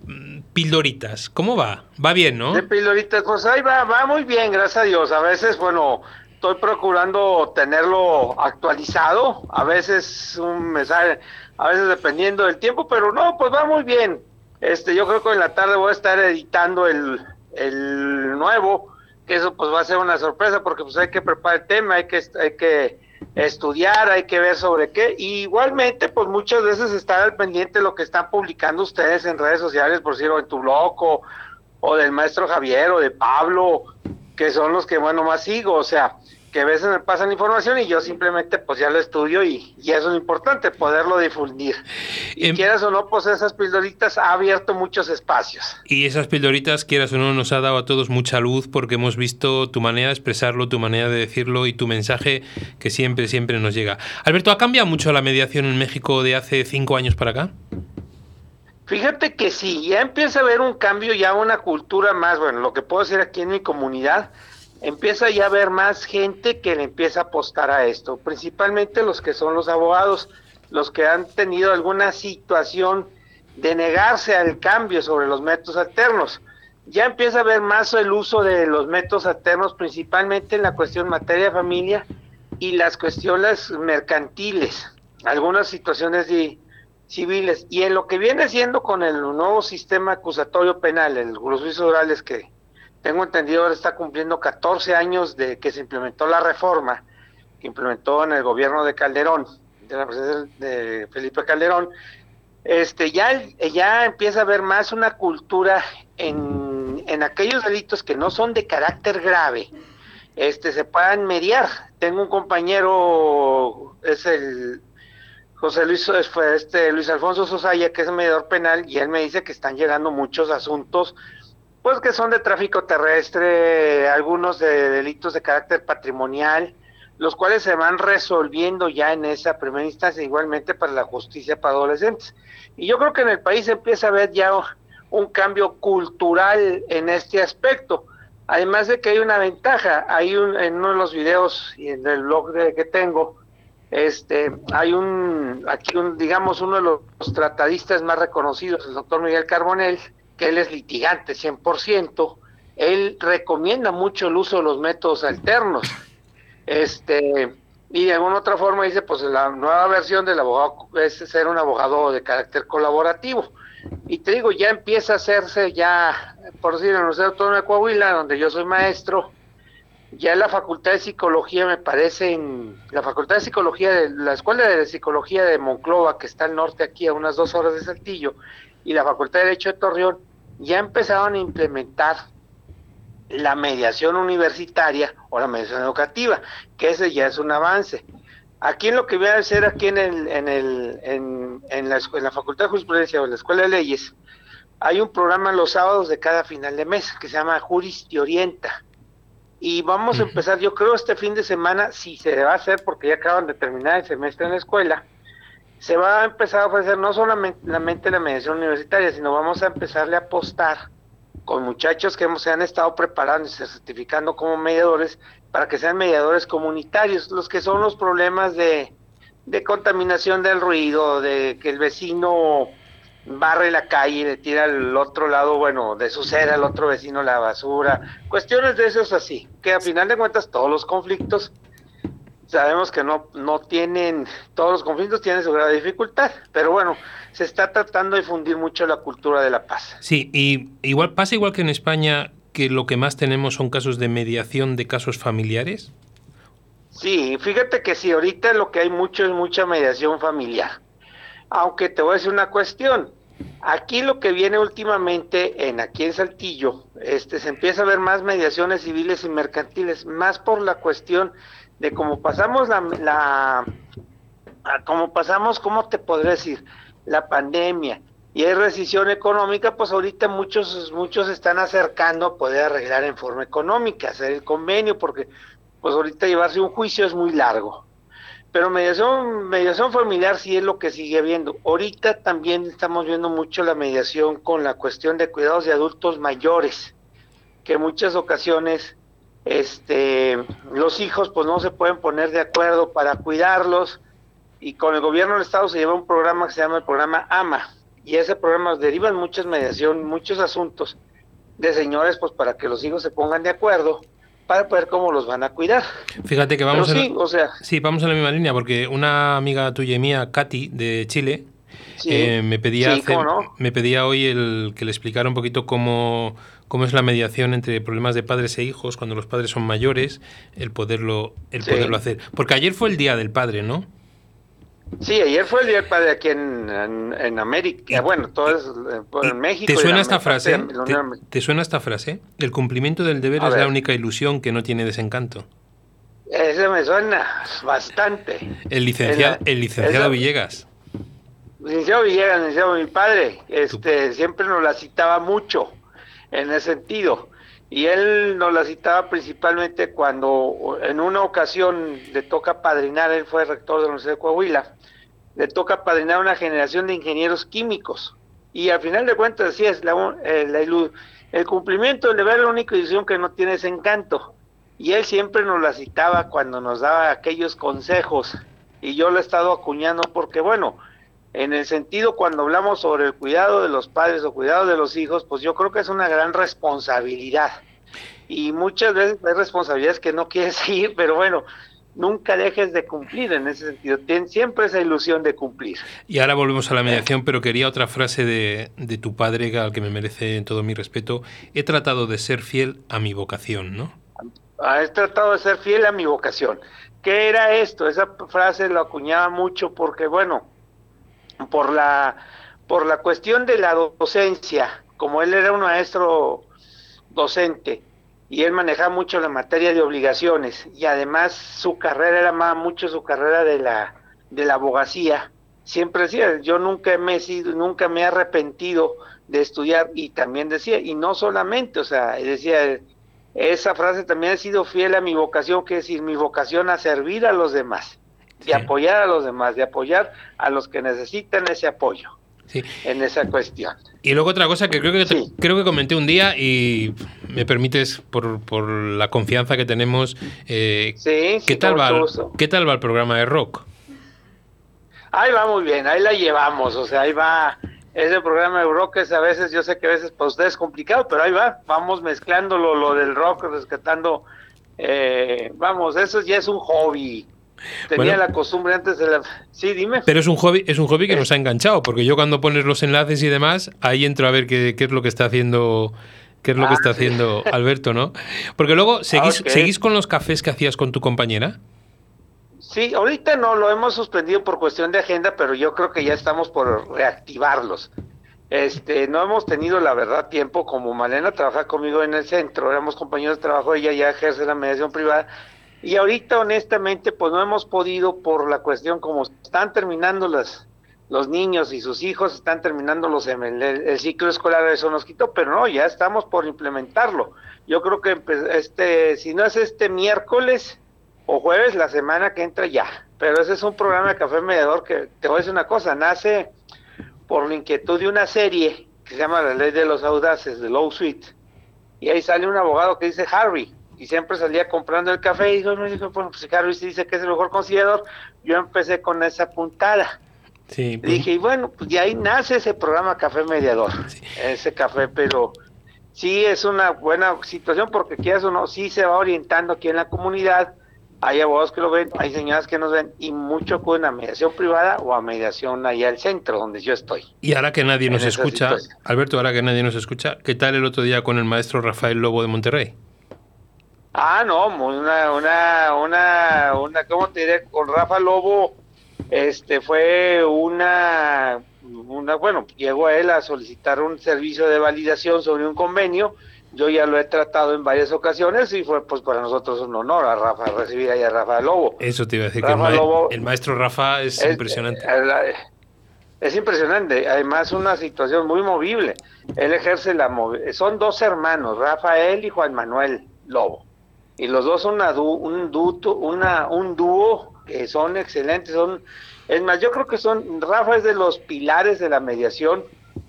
pildoritas? ¿Cómo va? Va bien, ¿no? De pildoritas, pues ahí va, va muy bien, gracias a Dios. A veces, bueno, estoy procurando tenerlo actualizado, a veces un mensaje, a veces dependiendo del tiempo, pero no, pues va muy bien. Este, yo creo que en la tarde voy a estar editando el, el nuevo, que eso pues va a ser una sorpresa porque pues hay que preparar el tema, hay que, hay que estudiar, hay que ver sobre qué. Y igualmente, pues muchas veces estar al pendiente de lo que están publicando ustedes en redes sociales, por decirlo, en tu blog o, o del maestro Javier o de Pablo, que son los que, bueno, más sigo. O sea, que a veces me pasan información y yo simplemente pues ya lo estudio y, y eso es importante, poderlo difundir. Y Em- quieras o no, pues esas pildoritas ha abierto muchos espacios. Y esas pildoritas, quieras o no, nos ha dado a todos mucha luz porque hemos visto tu manera de expresarlo, tu manera de decirlo y tu mensaje que siempre, siempre nos llega. Alberto, ¿ha cambiado mucho la mediación en México de hace cinco años para acá? Fíjate que sí, ya empieza a haber un cambio, ya una cultura más, bueno, lo que puedo decir aquí en mi comunidad, empieza ya a haber más gente que le empieza a apostar a esto, principalmente los que son los abogados, los que han tenido alguna situación de negarse al cambio sobre los métodos alternos. Ya empieza a haber más el uso de los métodos alternos, principalmente en la cuestión materia de familia y las cuestiones mercantiles, algunas situaciones de civiles. Y en lo que viene siendo con el nuevo sistema acusatorio penal, el juicios orales que tengo entendido ahora está cumpliendo 14 años de que se implementó la reforma que implementó en el gobierno de Calderón, de la presidencia de Felipe Calderón, este ya, ya empieza a haber más una cultura en, en aquellos delitos que no son de carácter grave, este se puedan mediar. Tengo un compañero, es el José Luis, fue este Luis Alfonso Sosaya, que es mediador penal, y él me dice que están llegando muchos asuntos, pues que son de tráfico terrestre, algunos de delitos de carácter patrimonial, los cuales se van resolviendo ya en esa primera instancia, igualmente para la justicia para adolescentes. Y yo creo que en el país empieza a haber ya un cambio cultural en este aspecto. Además de que hay una ventaja, hay un, en uno de los videos y en el blog de, que tengo, este, hay un, aquí un, digamos, uno de los tratadistas más reconocidos, el doctor Miguel Carbonell, que él es litigante 100%, él recomienda mucho el uso de los métodos alternos. Este, y de alguna otra forma dice, pues la nueva versión del abogado es ser un abogado de carácter colaborativo. Y te digo, ya empieza a hacerse ya, por decir, en la Universidad Autónoma de Coahuila, donde yo soy maestro, ya en la Facultad de Psicología me parece, en la Facultad de Psicología, de la Escuela de Psicología de Monclova, que está al norte aquí a unas dos horas de Saltillo, y la Facultad de Derecho de Torreón, ya empezaron a implementar la mediación universitaria o la mediación educativa, que ese ya es un avance. Aquí en lo que voy a hacer aquí en el, en el, en, la, en la Facultad de Jurisprudencia o en la Escuela de Leyes, hay un programa los sábados de cada final de mes que se llama Juris Te Orienta. Y vamos a empezar, yo creo, este fin de semana, si se va a hacer, porque ya acaban de terminar el semestre en la escuela, se va a empezar a ofrecer no solamente la mediación universitaria, sino vamos a empezarle a apostar con muchachos que hemos, se han estado preparando y se certificando como mediadores para que sean mediadores comunitarios, los que son los problemas de, de contaminación del ruido, de que el vecino barre la calle le tira al otro lado, bueno, de su cera al otro vecino la basura, cuestiones de esos así, que a final de cuentas todos los conflictos sabemos que no, no tienen, todos los conflictos tienen su de dificultad, pero bueno, se está tratando de difundir mucho la cultura de la paz. Sí, y igual pasa igual que en España, que lo que más tenemos son casos de mediación de casos familiares. Sí, fíjate que sí, ahorita lo que hay mucho es mucha mediación familiar. Aunque te voy a decir una cuestión, aquí lo que viene últimamente en aquí en Saltillo, este se empieza a ver más mediaciones civiles y mercantiles, más por la cuestión de cómo pasamos la, la, pasamos, ¿cómo te podré decir? La pandemia y hay recesión económica, pues ahorita muchos, muchos están acercando a poder arreglar en forma económica, hacer el convenio, porque pues ahorita llevarse un juicio es muy largo. Pero mediación, mediación familiar sí es lo que sigue habiendo. Ahorita también estamos viendo mucho la mediación con la cuestión de cuidados de adultos mayores, que en muchas ocasiones este, los hijos pues no se pueden poner de acuerdo para cuidarlos y con el gobierno del estado se lleva un programa que se llama el programa AMA y ese programa derivan muchas mediación, muchos asuntos de señores pues para que los hijos se pongan de acuerdo para ver cómo los van a cuidar. Fíjate que vamos, sí, o sea, sí, vamos la misma línea, porque una amiga tuya y mía, Katy, de Chile, eh, me, pedía me pedía hoy el que le explicara un poquito cómo, cómo es la mediación entre problemas de padres e hijos cuando los padres son mayores, el poderlo, el poderlo hacer. Porque ayer fue el Día del Padre, ¿no? Sí, ayer fue el Día del Padre aquí en, en, América, bueno, todo es eh, en México. ¿Te suena esta frase? ¿Te, suena esta frase? El cumplimiento del deber es la única ilusión que no tiene desencanto. Ese me suena bastante. El, licenciado, el licenciado Villegas. Licenciado Villegas, licenciado mi padre, este, siempre nos la citaba mucho en ese sentido. Y él nos la citaba principalmente cuando en una ocasión le toca padrinar, él fue rector de la Universidad de Coahuila, le toca padrinar una generación de ingenieros químicos. Y al final de cuentas, decía, es la, eh, el cumplimiento deber es la única decisión que no tiene ese encanto. Y él siempre nos la citaba cuando nos daba aquellos consejos. Y yo lo he estado acuñando porque, bueno, en el sentido cuando hablamos sobre el cuidado de los padres o cuidado de los hijos, pues yo creo que es una gran responsabilidad. Y muchas veces hay responsabilidades que no quieres *laughs* seguir, pero bueno, nunca dejes de cumplir en ese sentido. Tien siempre esa ilusión de cumplir. Y ahora volvemos a la mediación, pero quería otra frase de, de tu padre, al que me merece todo mi respeto. He tratado de ser fiel a mi vocación, ¿no? Ah, he tratado de ser fiel a mi vocación. ¿Qué era esto? Esa frase lo acuñaba mucho porque, bueno, por la, por la cuestión de la docencia, como él era un maestro docente y él manejaba mucho la materia de obligaciones y además su carrera era más mucho su carrera de la de la abogacía. Siempre decía, yo nunca me he sido, nunca me he arrepentido de estudiar y también decía, y no solamente, o sea, decía, esa frase también ha sido fiel a mi vocación, que es decir, mi vocación a servir a los demás de apoyar a los demás, de apoyar a los que necesitan ese apoyo en esa cuestión. Y luego otra cosa que creo que creo que comenté un día y me permites por, por la confianza que tenemos, eh, ¿qué tal va el, qué tal va el programa de rock? Ahí va muy bien, ahí la llevamos, o sea, ahí va. Ese programa de rock es a veces, yo sé que a veces para ustedes es complicado, pero ahí va, vamos mezclándolo lo del rock, rescatando, eh, vamos, eso ya es un hobby, Tenía la costumbre antes de la... Sí, dime. Pero es un hobby, es un hobby que nos ha enganchado, porque yo cuando pones los enlaces y demás, ahí entro a ver qué, qué es lo que está haciendo qué es lo que ah, está haciendo Alberto, ¿no? Porque luego, ¿seguís, ¿seguís con los cafés que hacías con tu compañera? Sí, ahorita no, lo hemos suspendido por cuestión de agenda, pero yo creo que ya estamos por reactivarlos. Este, no hemos tenido, la verdad, tiempo, como Malena trabaja conmigo en el centro, éramos compañeros de trabajo, ella ya ejerce la mediación privada, y ahorita, honestamente, pues no hemos podido por la cuestión como están terminando las, los niños y sus hijos, están terminando los, el, ciclo escolar, eso nos quitó, pero no, ya estamos por implementarlo. Yo creo que este, si no es este miércoles o jueves, la semana que entra ya. Pero ese es un programa de Café Mediador que, te voy a decir una cosa, nace por la inquietud de una serie que se llama La Ley de los Audaces, de Low Suite. Y ahí sale un abogado que dice Harry, y siempre salía comprando el café y dijo, dijo, bueno, pues Carlos dice que es el mejor conciliador, yo empecé con esa puntada. Sí, pues. Dije, y bueno, pues de ahí nace ese programa Café Mediador, ese café, pero sí es una buena situación porque quieras o no, sí se va orientando aquí en la comunidad, hay abogados que lo ven, hay señoras que nos ven y mucho con a mediación privada o a mediación allá al centro donde yo estoy. Y ahora que nadie nos escucha, Alberto, ahora que nadie nos escucha, ¿qué tal el otro día con el maestro Rafael Lobo de Monterrey? Ah, no, una, una, una, una, ¿cómo te diré? Con Rafa Lobo, este, fue una, una, bueno, llegó a él a solicitar un servicio de validación sobre un convenio Yo ya lo he tratado en varias ocasiones y fue pues para nosotros un honor a Rafa recibir ahí a Rafa Lobo. Eso te iba a decir, que el, maestro Rafa es, impresionante. Es, impresionante, además una situación muy movible. Él ejerce la son dos hermanos, Rafael y Juan Manuel Lobo. Y los dos son una un, duto, una, un dúo que son excelentes, son es más, yo creo que son Rafa es de los pilares de la mediación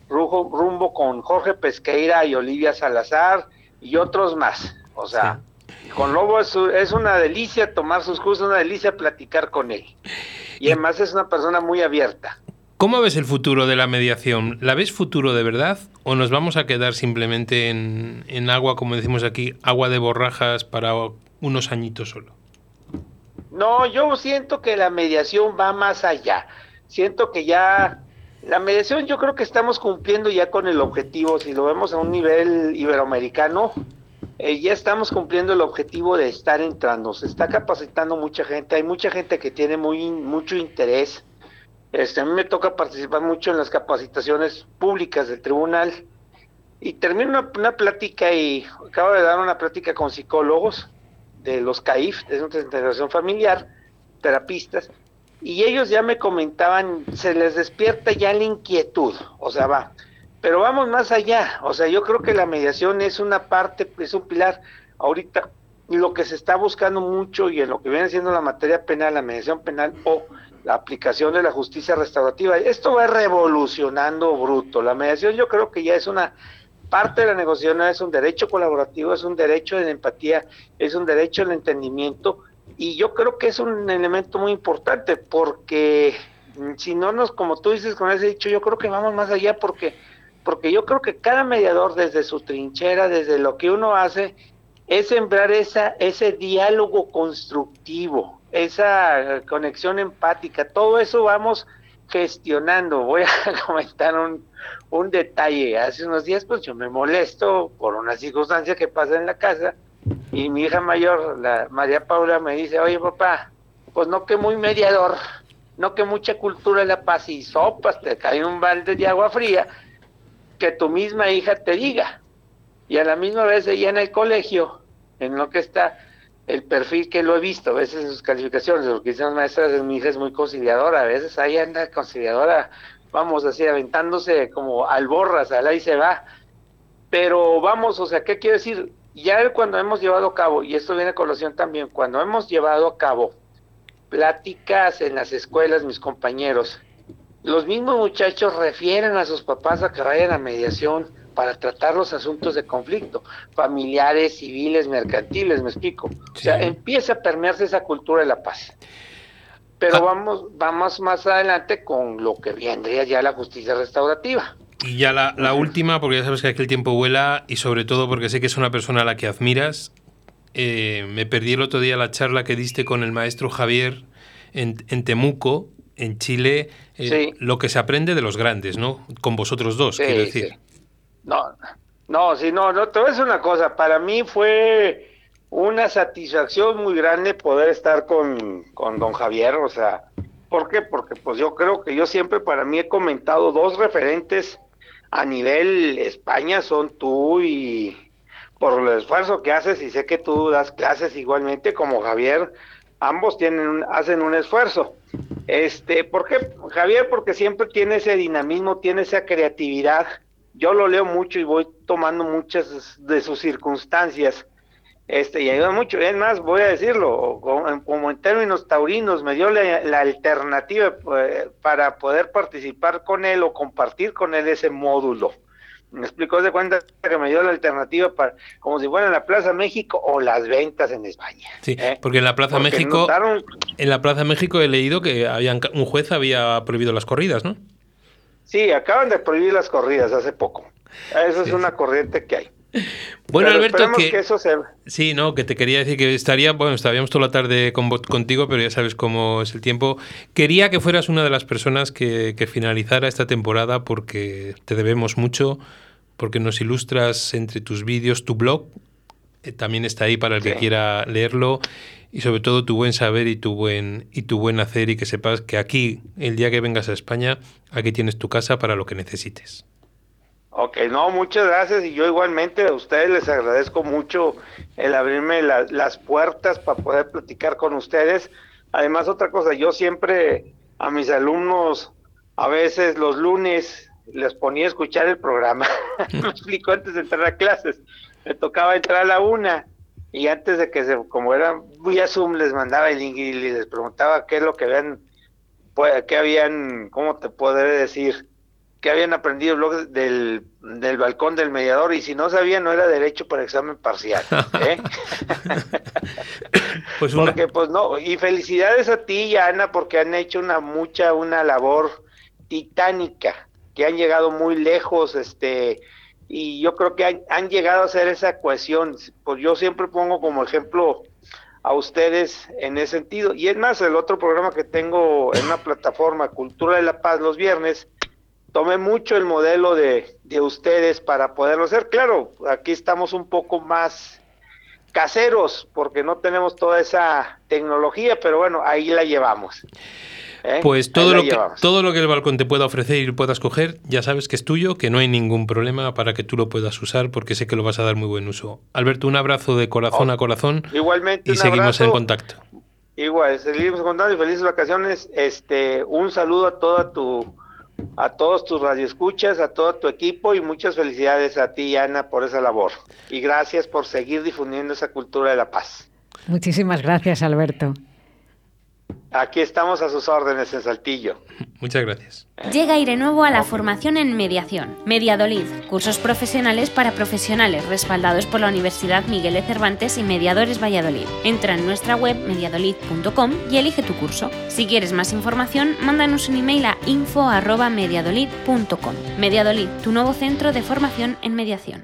rumbo con Jorge Pesqueira y Olivia Salazar y otros más. O sea, con Lobo es, una delicia tomar sus cursos, una delicia platicar con él. Y además es una persona muy abierta. ¿Cómo ves el futuro de la mediación? ¿La ves futuro de verdad o nos vamos a quedar simplemente en, agua, como decimos aquí, agua de borrajas para unos añitos solo? No, yo siento que la mediación va más allá. Siento que ya la mediación yo creo que estamos cumpliendo ya con el objetivo, si lo vemos a un nivel iberoamericano, eh, ya estamos cumpliendo el objetivo de estar entrando, se está capacitando mucha gente, hay mucha gente que tiene muy mucho interés. Este, a mí me toca participar mucho en las capacitaciones públicas del tribunal. Y termino una, plática y acabo de dar una plática con psicólogos de los CAIF, de Centro de Integración Familiar, terapistas, y ellos ya me comentaban, se les despierta ya la inquietud, o sea, va, pero vamos más allá, o sea, yo creo que la mediación es una parte, es un pilar, ahorita lo que se está buscando mucho y en lo que viene siendo la materia penal, la mediación penal o la aplicación de la justicia restaurativa, esto va revolucionando bruto, la mediación yo creo que ya es una parte de la negociación, es un derecho colaborativo, es un derecho de empatía, es un derecho al entendimiento, y yo creo que es un elemento muy importante porque mm, si no nos, como tú dices con ese dicho, yo creo que vamos más allá porque, porque yo creo que cada mediador desde su trinchera, desde lo que uno hace, es sembrar esa, ese diálogo constructivo, esa conexión empática, todo eso vamos gestionando. Voy a *laughs* comentar un, un detalle. Hace unos días, pues yo me molesto por una circunstancia que pasa en la casa y mi hija mayor, la María Paula, me dice, oye papá, pues no que muy mediador, no que mucha cultura la paz y sopas, te cae un balde de agua fría, que tu misma hija te diga. Y a la misma vez ella en el colegio, en lo que está el perfil que lo he visto, a veces en sus calificaciones, lo que dicen las maestras, de mi hija es muy conciliadora, a veces ahí anda conciliadora, vamos así, aventándose como alborras, al ahí se va. Pero vamos, o sea, ¿qué quiero decir? ya cuando hemos llevado a cabo, y esto viene a colación también, cuando hemos llevado a cabo pláticas en las escuelas, mis compañeros, los mismos muchachos refieren a sus papás a que vayan a mediación para tratar los asuntos de conflicto, familiares, civiles, mercantiles, me explico. O sea, empieza a permearse esa cultura de la paz. Pero ah. vamos, vamos más adelante con lo que vendría ya la justicia restaurativa. Y ya la, última, porque ya sabes que aquí el tiempo vuela y sobre todo porque sé que es una persona a la que admiras. Eh, me perdí el otro día la charla que diste con el maestro Javier en, Temuco, en Chile, eh, lo que se aprende de los grandes, ¿no? Con vosotros dos, quiero decir. No, no, sí, no, no, te voy a decir una cosa, para mí fue una satisfacción muy grande poder estar con, con don Javier, o sea, ¿por qué? Porque pues yo creo que yo siempre para mí he comentado dos referentes a nivel España son tú y por el esfuerzo que haces y sé que tú das clases igualmente como Javier, ambos tienen hacen un esfuerzo. Este, ¿por qué Javier? Porque siempre tiene ese dinamismo, tiene esa creatividad. Yo lo leo mucho y voy tomando muchas de sus circunstancias este, y ayuda mucho. Es más, voy a decirlo, como, en términos taurinos, me dio la, alternativa eh, para poder participar con él o compartir con él ese módulo. Me explicó de cuenta que me dio la alternativa para, como si fuera en la Plaza México o las ventas en España. Sí, ¿eh? porque en la Plaza México, en la Plaza México he leído que habían, un juez había prohibido las corridas, ¿no? Sí, acaban de prohibir las corridas hace poco. Eso es una corriente que hay. Bueno, Alberto, que, eso sí, no, que te quería decir que estaría, bueno, estaríamos toda la tarde con, contigo, pero ya sabes cómo es el tiempo. Quería que fueras una de las personas que, finalizara esta temporada porque te debemos mucho, porque nos ilustras entre tus vídeos, tu blog también está ahí para el que quiera leerlo y sobre todo tu buen saber y tu buen y tu buen hacer y que sepas que aquí el día que vengas a España aquí tienes tu casa para lo que necesites. Ok, no, muchas gracias y yo igualmente a ustedes les agradezco mucho el abrirme las puertas para poder platicar con ustedes. Además, otra cosa, yo siempre a mis alumnos, a veces los lunes, les ponía a escuchar el programa. *laughs* Me explico antes de entrar a clases. Me tocaba entrar a la una y antes de que se, como era muy a Zoom, les mandaba el link y les preguntaba qué es lo que habían, pues, qué habían, cómo te podré decir, que habían aprendido del, del balcón del mediador y si no sabían no era derecho para examen parcial. ¿eh? *laughs* pues Porque pues no, y felicidades a ti y a Ana porque han hecho una mucha, una labor titánica, que han llegado muy lejos, este, y yo creo que han, llegado a hacer esa cohesión. Pues yo siempre pongo como ejemplo a ustedes en ese sentido. Y es más, el otro programa que tengo en una plataforma, Cultura de la Paz, los viernes, tomé mucho el modelo de, de ustedes para poderlo hacer. Claro, aquí estamos un poco más caseros porque no tenemos toda esa tecnología, pero bueno, ahí la llevamos. ¿Eh? Pues todo lo, que, todo lo que el balcón te pueda ofrecer y puedas coger, ya sabes que es tuyo, que no hay ningún problema para que tú lo puedas usar porque sé que lo vas a dar muy buen uso. Alberto, un abrazo de corazón a corazón. Igualmente. Y seguimos en contacto. Igual, seguimos en contacto y felices vacaciones. Este, un saludo a toda tu a todos tus radioescuchas, a todo tu equipo y muchas felicidades a ti, Ana, por esa labor. Y gracias por seguir difundiendo esa cultura de la paz. Muchísimas gracias, Alberto. Aquí estamos a sus órdenes en Saltillo. Muchas gracias. Llega Aire Nuevo a la formación en mediación. Mediadolid, cursos profesionales para profesionales respaldados por la Universidad Miguel de Cervantes y Mediadores Valladolid. Entra en nuestra web mediadolid.com y elige tu curso. Si quieres más información, mándanos un email a info@mediadolid.com. Mediadolid, tu nuevo centro de formación en mediación.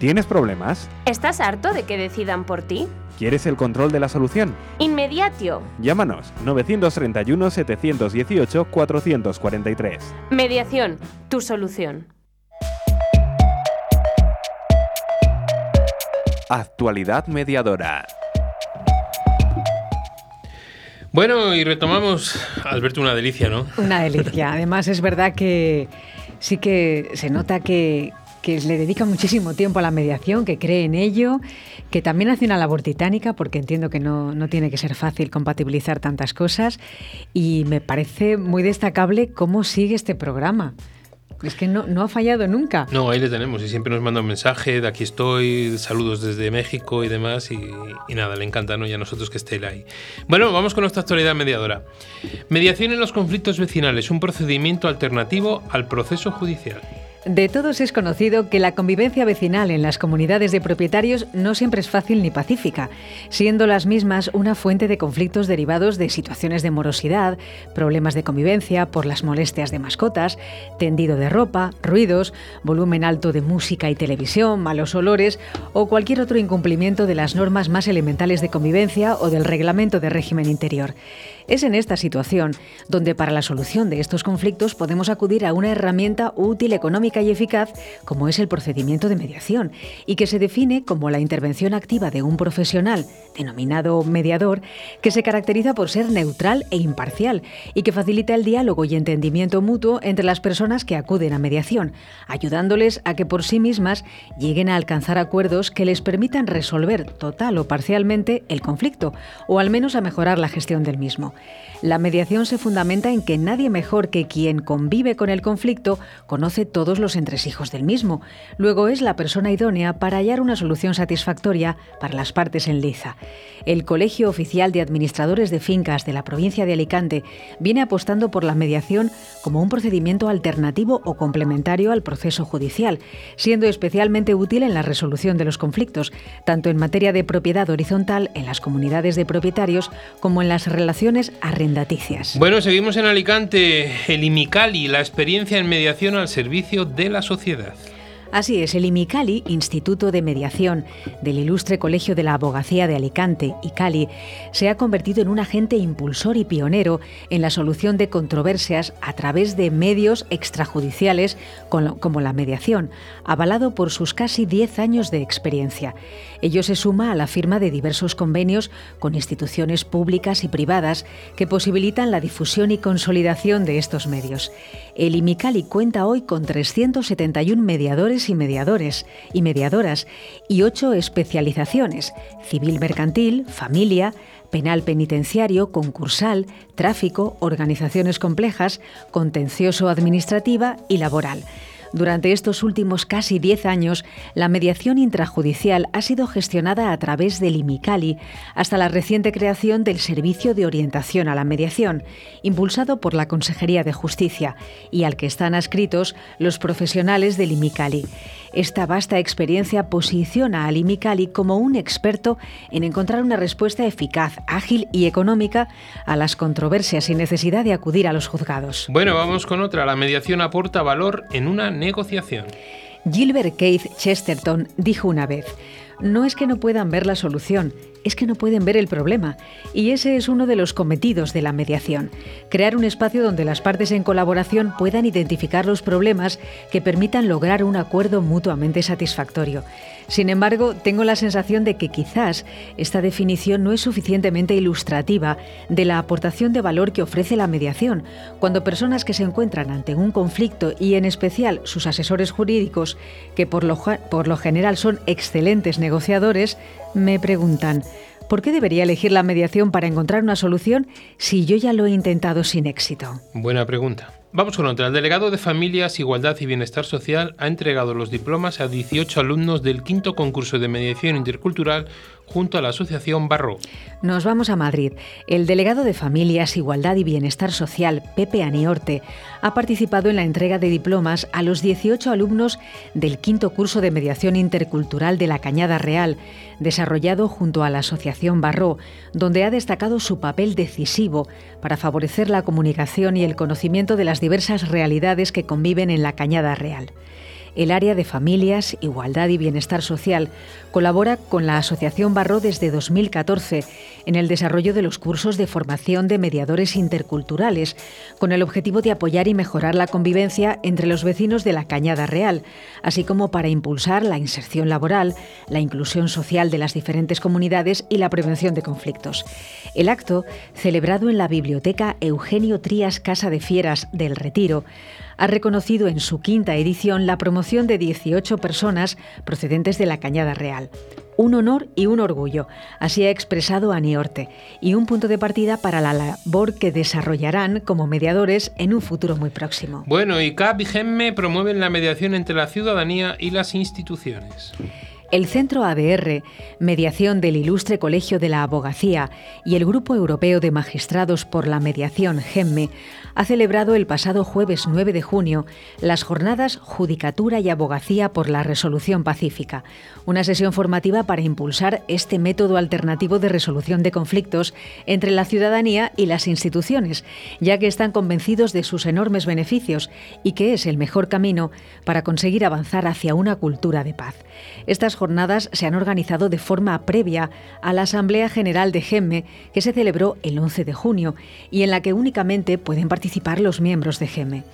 ¿Tienes problemas? ¿Estás harto de que decidan por ti? ¿Quieres el control de la solución? Inmediatio. Llámanos 931-718-443. Mediación, tu solución. Actualidad mediadora. Bueno, y retomamos, Alberto, una delicia, ¿no? Una delicia. Además, es verdad que sí que se nota que, que le dedica muchísimo tiempo a la mediación, que cree en ello, que también hace una labor titánica, porque entiendo que no, no, tiene que ser fácil compatibilizar tantas cosas, y me parece muy destacable cómo sigue este programa. Es que no, no ha fallado nunca. No, ahí le tenemos y siempre nos manda un mensaje de aquí estoy, saludos desde México y demás y, y nada, le encanta ¿no? a nosotros que esté ahí. Bueno, vamos con nuestra actualidad mediadora. Mediación en los conflictos vecinales, un procedimiento alternativo al proceso judicial. De todos es conocido que la convivencia vecinal en las comunidades de propietarios no siempre es fácil ni pacífica, siendo las mismas una fuente de conflictos derivados de situaciones de morosidad, problemas de convivencia por las molestias de mascotas, tendido de ropa, ruidos, volumen alto de música y televisión, malos olores o cualquier otro incumplimiento de las normas más elementales de convivencia o del reglamento de régimen interior. Es en esta situación donde para la solución de estos conflictos podemos acudir a una herramienta útil, económica y eficaz como es el procedimiento de mediación y que se define como la intervención activa de un profesional, denominado mediador, que se caracteriza por ser neutral e imparcial y que facilita el diálogo y entendimiento mutuo entre las personas que acuden a mediación, ayudándoles a que por sí mismas lleguen a alcanzar acuerdos que les permitan resolver total o parcialmente el conflicto o al menos a mejorar la gestión del mismo. La mediación se fundamenta en que nadie mejor que quien convive con el conflicto conoce todos los entresijos del mismo. Luego es la persona idónea para hallar una solución satisfactoria para las partes en liza. El Colegio Oficial de Administradores de Fincas de la provincia de Alicante viene apostando por la mediación como un procedimiento alternativo o complementario al proceso judicial, siendo especialmente útil en la resolución de los conflictos, tanto en materia de propiedad horizontal en las comunidades de propietarios como en las relaciones arrendaticias. Bueno, seguimos en Alicante, el IMICALI, la experiencia en mediación al servicio de la sociedad. Así es, el IMICALI, Instituto de Mediación del Ilustre Colegio de la Abogacía de Alicante, ICALI, se ha convertido en un agente impulsor y pionero en la solución de controversias a través de medios extrajudiciales como la mediación, avalado por sus casi 10 años de experiencia. Ello se suma a la firma de diversos convenios con instituciones públicas y privadas que posibilitan la difusión y consolidación de estos medios. El IMICALI cuenta hoy con 371 mediadores y mediadores y mediadoras y ocho especializaciones: civil mercantil, familia, penal penitenciario, concursal, tráfico, organizaciones complejas, contencioso administrativa y laboral. Durante estos últimos casi 10 años, la mediación intrajudicial ha sido gestionada a través del IMICALI hasta la reciente creación del Servicio de Orientación a la Mediación, impulsado por la Consejería de Justicia y al que están adscritos los profesionales del IMICALI. Esta vasta experiencia posiciona al IMICALI como un experto en encontrar una respuesta eficaz, ágil y económica a las controversias sin necesidad de acudir a los juzgados. Bueno, vamos con otra. La mediación aporta valor en una negociación. Gilbert Keith Chesterton dijo una vez, no es que no puedan ver la solución, es que no pueden ver el problema. Y ese es uno de los cometidos de la mediación. Crear un espacio donde las partes en colaboración puedan identificar los problemas que permitan lograr un acuerdo mutuamente satisfactorio. Sin embargo, tengo la sensación de que quizás esta definición no es suficientemente ilustrativa de la aportación de valor que ofrece la mediación, cuando personas que se encuentran ante un conflicto y en especial sus asesores jurídicos, que por lo, general son excelentes negociadores, me preguntan, ¿por qué debería elegir la mediación para encontrar una solución si yo ya lo he intentado sin éxito? Buena pregunta. Vamos con otra. El delegado de Familias, Igualdad y Bienestar Social ha entregado los diplomas a 18 alumnos del quinto concurso de mediación intercultural junto a la Asociación Barro. Nos vamos a Madrid. El delegado de Familias, Igualdad y Bienestar Social, Pepe Aniorte, ha participado en la entrega de diplomas a los 18 alumnos del quinto curso de mediación intercultural de la Cañada Real, desarrollado junto a la Asociación Barro, donde ha destacado su papel decisivo para favorecer la comunicación y el conocimiento de las diversas realidades que conviven en la Cañada Real. El área de familias, igualdad y bienestar social colabora con la Asociación Barro desde 2014 en el desarrollo de los cursos de formación de mediadores interculturales, con el objetivo de apoyar y mejorar la convivencia entre los vecinos de la Cañada Real, así como para impulsar la inserción laboral, la inclusión social de las diferentes comunidades y la prevención de conflictos. El acto, celebrado en la Biblioteca Eugenio Trías Casa de Fieras del Retiro, ha reconocido en su quinta edición la promoción de 18 personas procedentes de la Cañada Real. Un honor y un orgullo, así ha expresado Aniorte, y un punto de partida para la labor que desarrollarán como mediadores en un futuro muy próximo. Bueno, y CAP y GEMME promueven la mediación entre la ciudadanía y las instituciones. El Centro ADR, mediación del Ilustre Colegio de la Abogacía y el Grupo Europeo de Magistrados por la Mediación GEMME ha celebrado el pasado jueves 9 de junio las jornadas Judicatura y Abogacía por la Resolución Pacífica, una sesión formativa para impulsar este método alternativo de resolución de conflictos entre la ciudadanía y las instituciones, ya que están convencidos de sus enormes beneficios y que es el mejor camino para conseguir avanzar hacia una cultura de paz. Estas jornadas se han organizado de forma previa a la Asamblea General de GEMME, que se celebró el 11 de junio y en la que únicamente pueden participar los miembros de GEMME.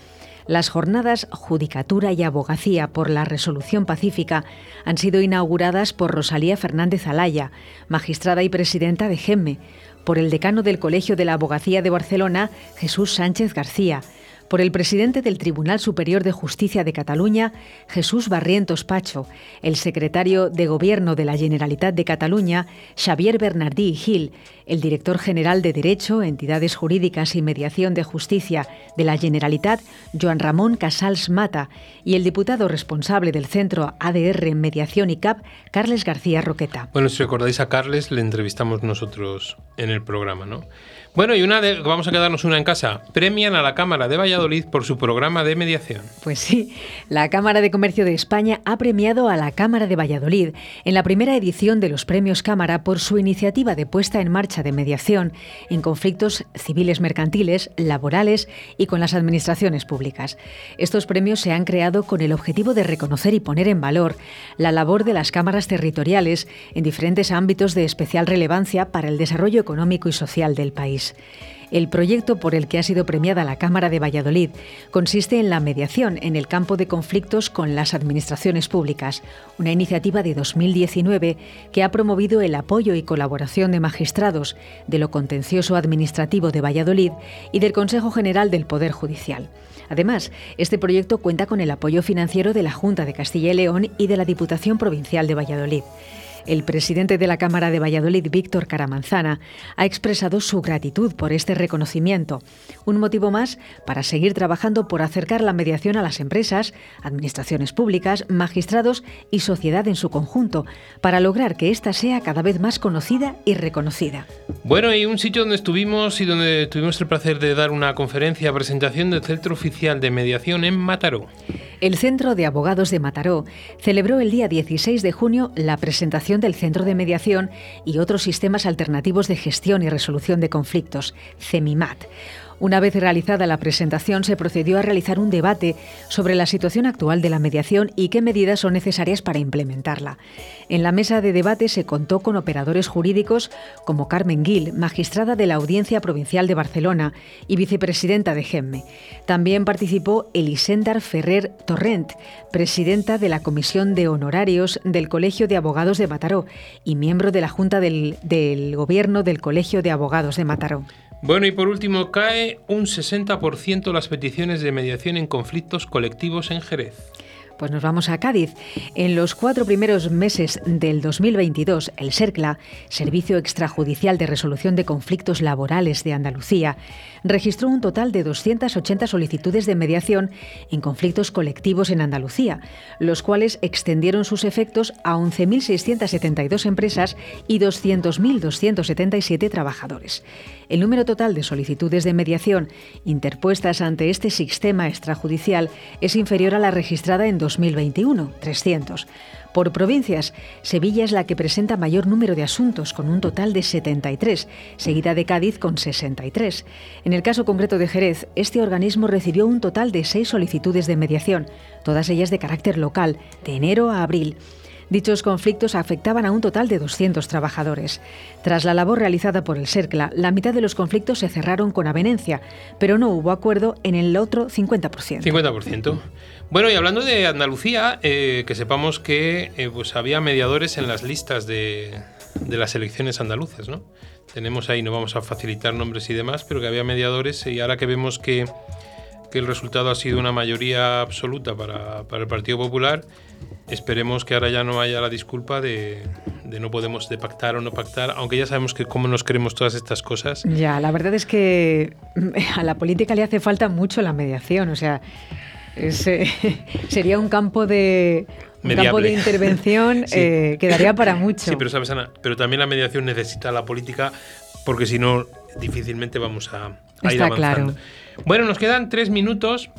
Las jornadas Judicatura y Abogacía por la Resolución Pacífica han sido inauguradas por Rosalía Fernández Alaya, magistrada y presidenta de GEMME, por el decano del Colegio de la Abogacía de Barcelona, Jesús Sánchez García, por el presidente del Tribunal Superior de Justicia de Cataluña, Jesús Barrientos Pacho, el secretario de Gobierno de la Generalitat de Cataluña, Xavier Bernardí Gil, el director general de Derecho, Entidades Jurídicas y Mediación de Justicia de la Generalitat, Joan Ramón Casals Mata, y el diputado responsable del Centro ADR Mediación y CAP, Carles García Roqueta. Bueno, si recordáis a Carles, le entrevistamos nosotros en el programa, ¿no? Bueno, y una de, vamos a quedarnos una en casa. Premian a la Cámara de Valladolid por su programa de mediación. Pues sí, la Cámara de Comercio de España ha premiado a la Cámara de Valladolid en la primera edición de los Premios Cámara por su iniciativa de puesta en marcha de mediación en conflictos civiles mercantiles, laborales y con las administraciones públicas. Estos premios se han creado con el objetivo de reconocer y poner en valor la labor de las cámaras territoriales en diferentes ámbitos de especial relevancia para el desarrollo económico y social del país. El proyecto por el que ha sido premiada la Cámara de Valladolid consiste en la mediación en el campo de conflictos con las administraciones públicas, una iniciativa de 2019 que ha promovido el apoyo y colaboración de magistrados de lo contencioso administrativo de Valladolid y del Consejo General del Poder Judicial. Además, este proyecto cuenta con el apoyo financiero de la Junta de Castilla y León y de la Diputación Provincial de Valladolid. El presidente de la Cámara de Valladolid, Víctor Caramanzana, ha expresado su gratitud por este reconocimiento. Un motivo más para seguir trabajando por acercar la mediación a las empresas, administraciones públicas, magistrados y sociedad en su conjunto, para lograr que ésta sea cada vez más conocida y reconocida. Bueno, y un sitio donde estuvimos y donde tuvimos el placer de dar una conferencia, presentación del Centro Oficial de Mediación en Mataró. El Centro de Abogados de Mataró celebró el día 16 de junio la presentación del Centro de Mediación y otros sistemas alternativos de gestión y resolución de conflictos, CEMIMAT una vez realizada la presentación, se procedió a realizar un debate sobre la situación actual de la mediación y qué medidas son necesarias para implementarla. En la mesa de debate se contó con operadores jurídicos como Carmen Gil, magistrada de la Audiencia Provincial de Barcelona y vicepresidenta de GEMME. También participó Elisendar Ferrer Torrent, presidenta de la Comisión de Honorarios del Colegio de Abogados de Mataró y miembro de la Junta del, del Gobierno del Colegio de Abogados de Mataró. Bueno, y por último, cae un 60% las peticiones de mediación en conflictos colectivos en Jerez. Pues nos vamos a Cádiz. En los cuatro primeros meses del 2022, el SERCLA, Servicio Extrajudicial de Resolución de Conflictos Laborales de Andalucía, registró un total de 280 solicitudes de mediación en conflictos colectivos en Andalucía, los cuales extendieron sus efectos a 11.672 empresas y 200.277 trabajadores. El número total de solicitudes de mediación interpuestas ante este sistema extrajudicial es inferior a la registrada en 2021, 300. Por provincias, Sevilla es la que presenta mayor número de asuntos, con un total de 73, seguida de Cádiz con 63. En el caso concreto de Jerez, este organismo recibió un total de seis solicitudes de mediación, todas ellas de carácter local, de enero a abril. Dichos conflictos afectaban a un total de 200 trabajadores. Tras la labor realizada por el SERCLA, la mitad de los conflictos se cerraron con avenencia, pero no hubo acuerdo en el otro 50%. 50%. Bueno, y hablando de Andalucía, eh, que sepamos que eh, pues había mediadores en las listas de, de las elecciones andaluzas, ¿no? Tenemos ahí, no vamos a facilitar nombres y demás, pero que había mediadores y ahora que vemos que que el resultado ha sido una mayoría absoluta para, para, el Partido Popular, esperemos que ahora ya no haya la disculpa de, de, no podemos de pactar o no pactar, aunque ya sabemos que cómo nos queremos todas estas cosas. Ya, la verdad es que *laughs* a la política le hace falta mucho la mediación, o sea, *laughs* sería un campo de un campo de intervención *laughs* sí. eh, que daría para mucho. Sí, pero sabes, Ana, pero también la mediación necesita la política porque si no, difícilmente vamos a, a ir Está avanzando. claro. Bueno, nos quedan tres minutos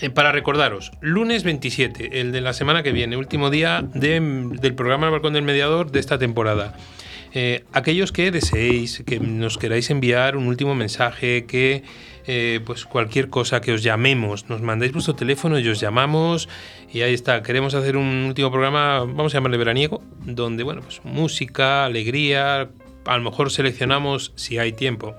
eh, para recordaros. Lunes 27, el de la semana que viene, último día de, del programa El Balcón del Mediador de esta temporada. Eh, aquellos que deseéis, que nos queráis enviar un último mensaje, que eh, pues cualquier cosa que os llamemos, nos mandáis vuestro teléfono y os llamamos y ahí está. Queremos hacer un último programa, vamos a llamarle veraniego, donde bueno, pues música, alegría, a lo mejor seleccionamos si hay tiempo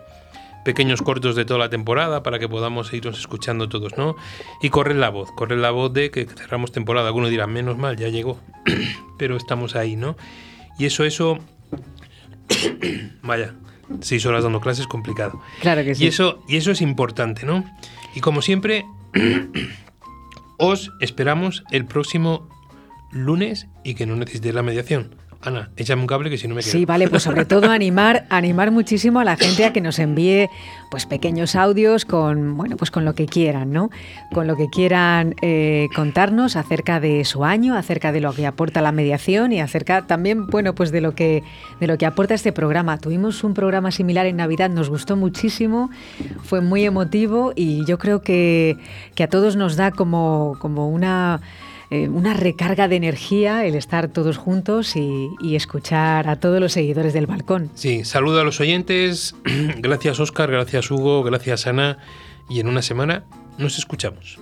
pequeños cortos de toda la temporada para que podamos irnos escuchando todos, ¿no? Y corre la voz, corre la voz de que cerramos temporada. Algunos dirán, menos mal, ya llegó, *clears throat* pero estamos ahí, ¿no? Y eso, eso, *coughs* vaya, seis horas dando clases es complicado. Claro que sí. Y eso, y eso es importante, ¿no? Y como siempre, *coughs* os esperamos el próximo lunes y que no necesitéis la mediación. Ana, échame un cable que si no me quedo. Sí, vale, pues sobre *laughs* todo animar, animar muchísimo a la gente a que nos envíe pues pequeños audios con bueno pues con lo que quieran, ¿no? Con lo que quieran eh, contarnos acerca de su año, acerca de lo que aporta la mediación y acerca también bueno pues de lo que de lo que aporta este programa. Tuvimos un programa similar en Navidad, nos gustó muchísimo, fue muy emotivo y yo creo que, que a todos nos da como, como una eh, una recarga de energía el estar todos juntos y, y, escuchar a todos los seguidores del balcón. Sí, saludo a los oyentes. *clears throat* gracias Oscar, gracias Hugo, gracias Ana. Y en una semana nos escuchamos.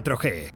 4G.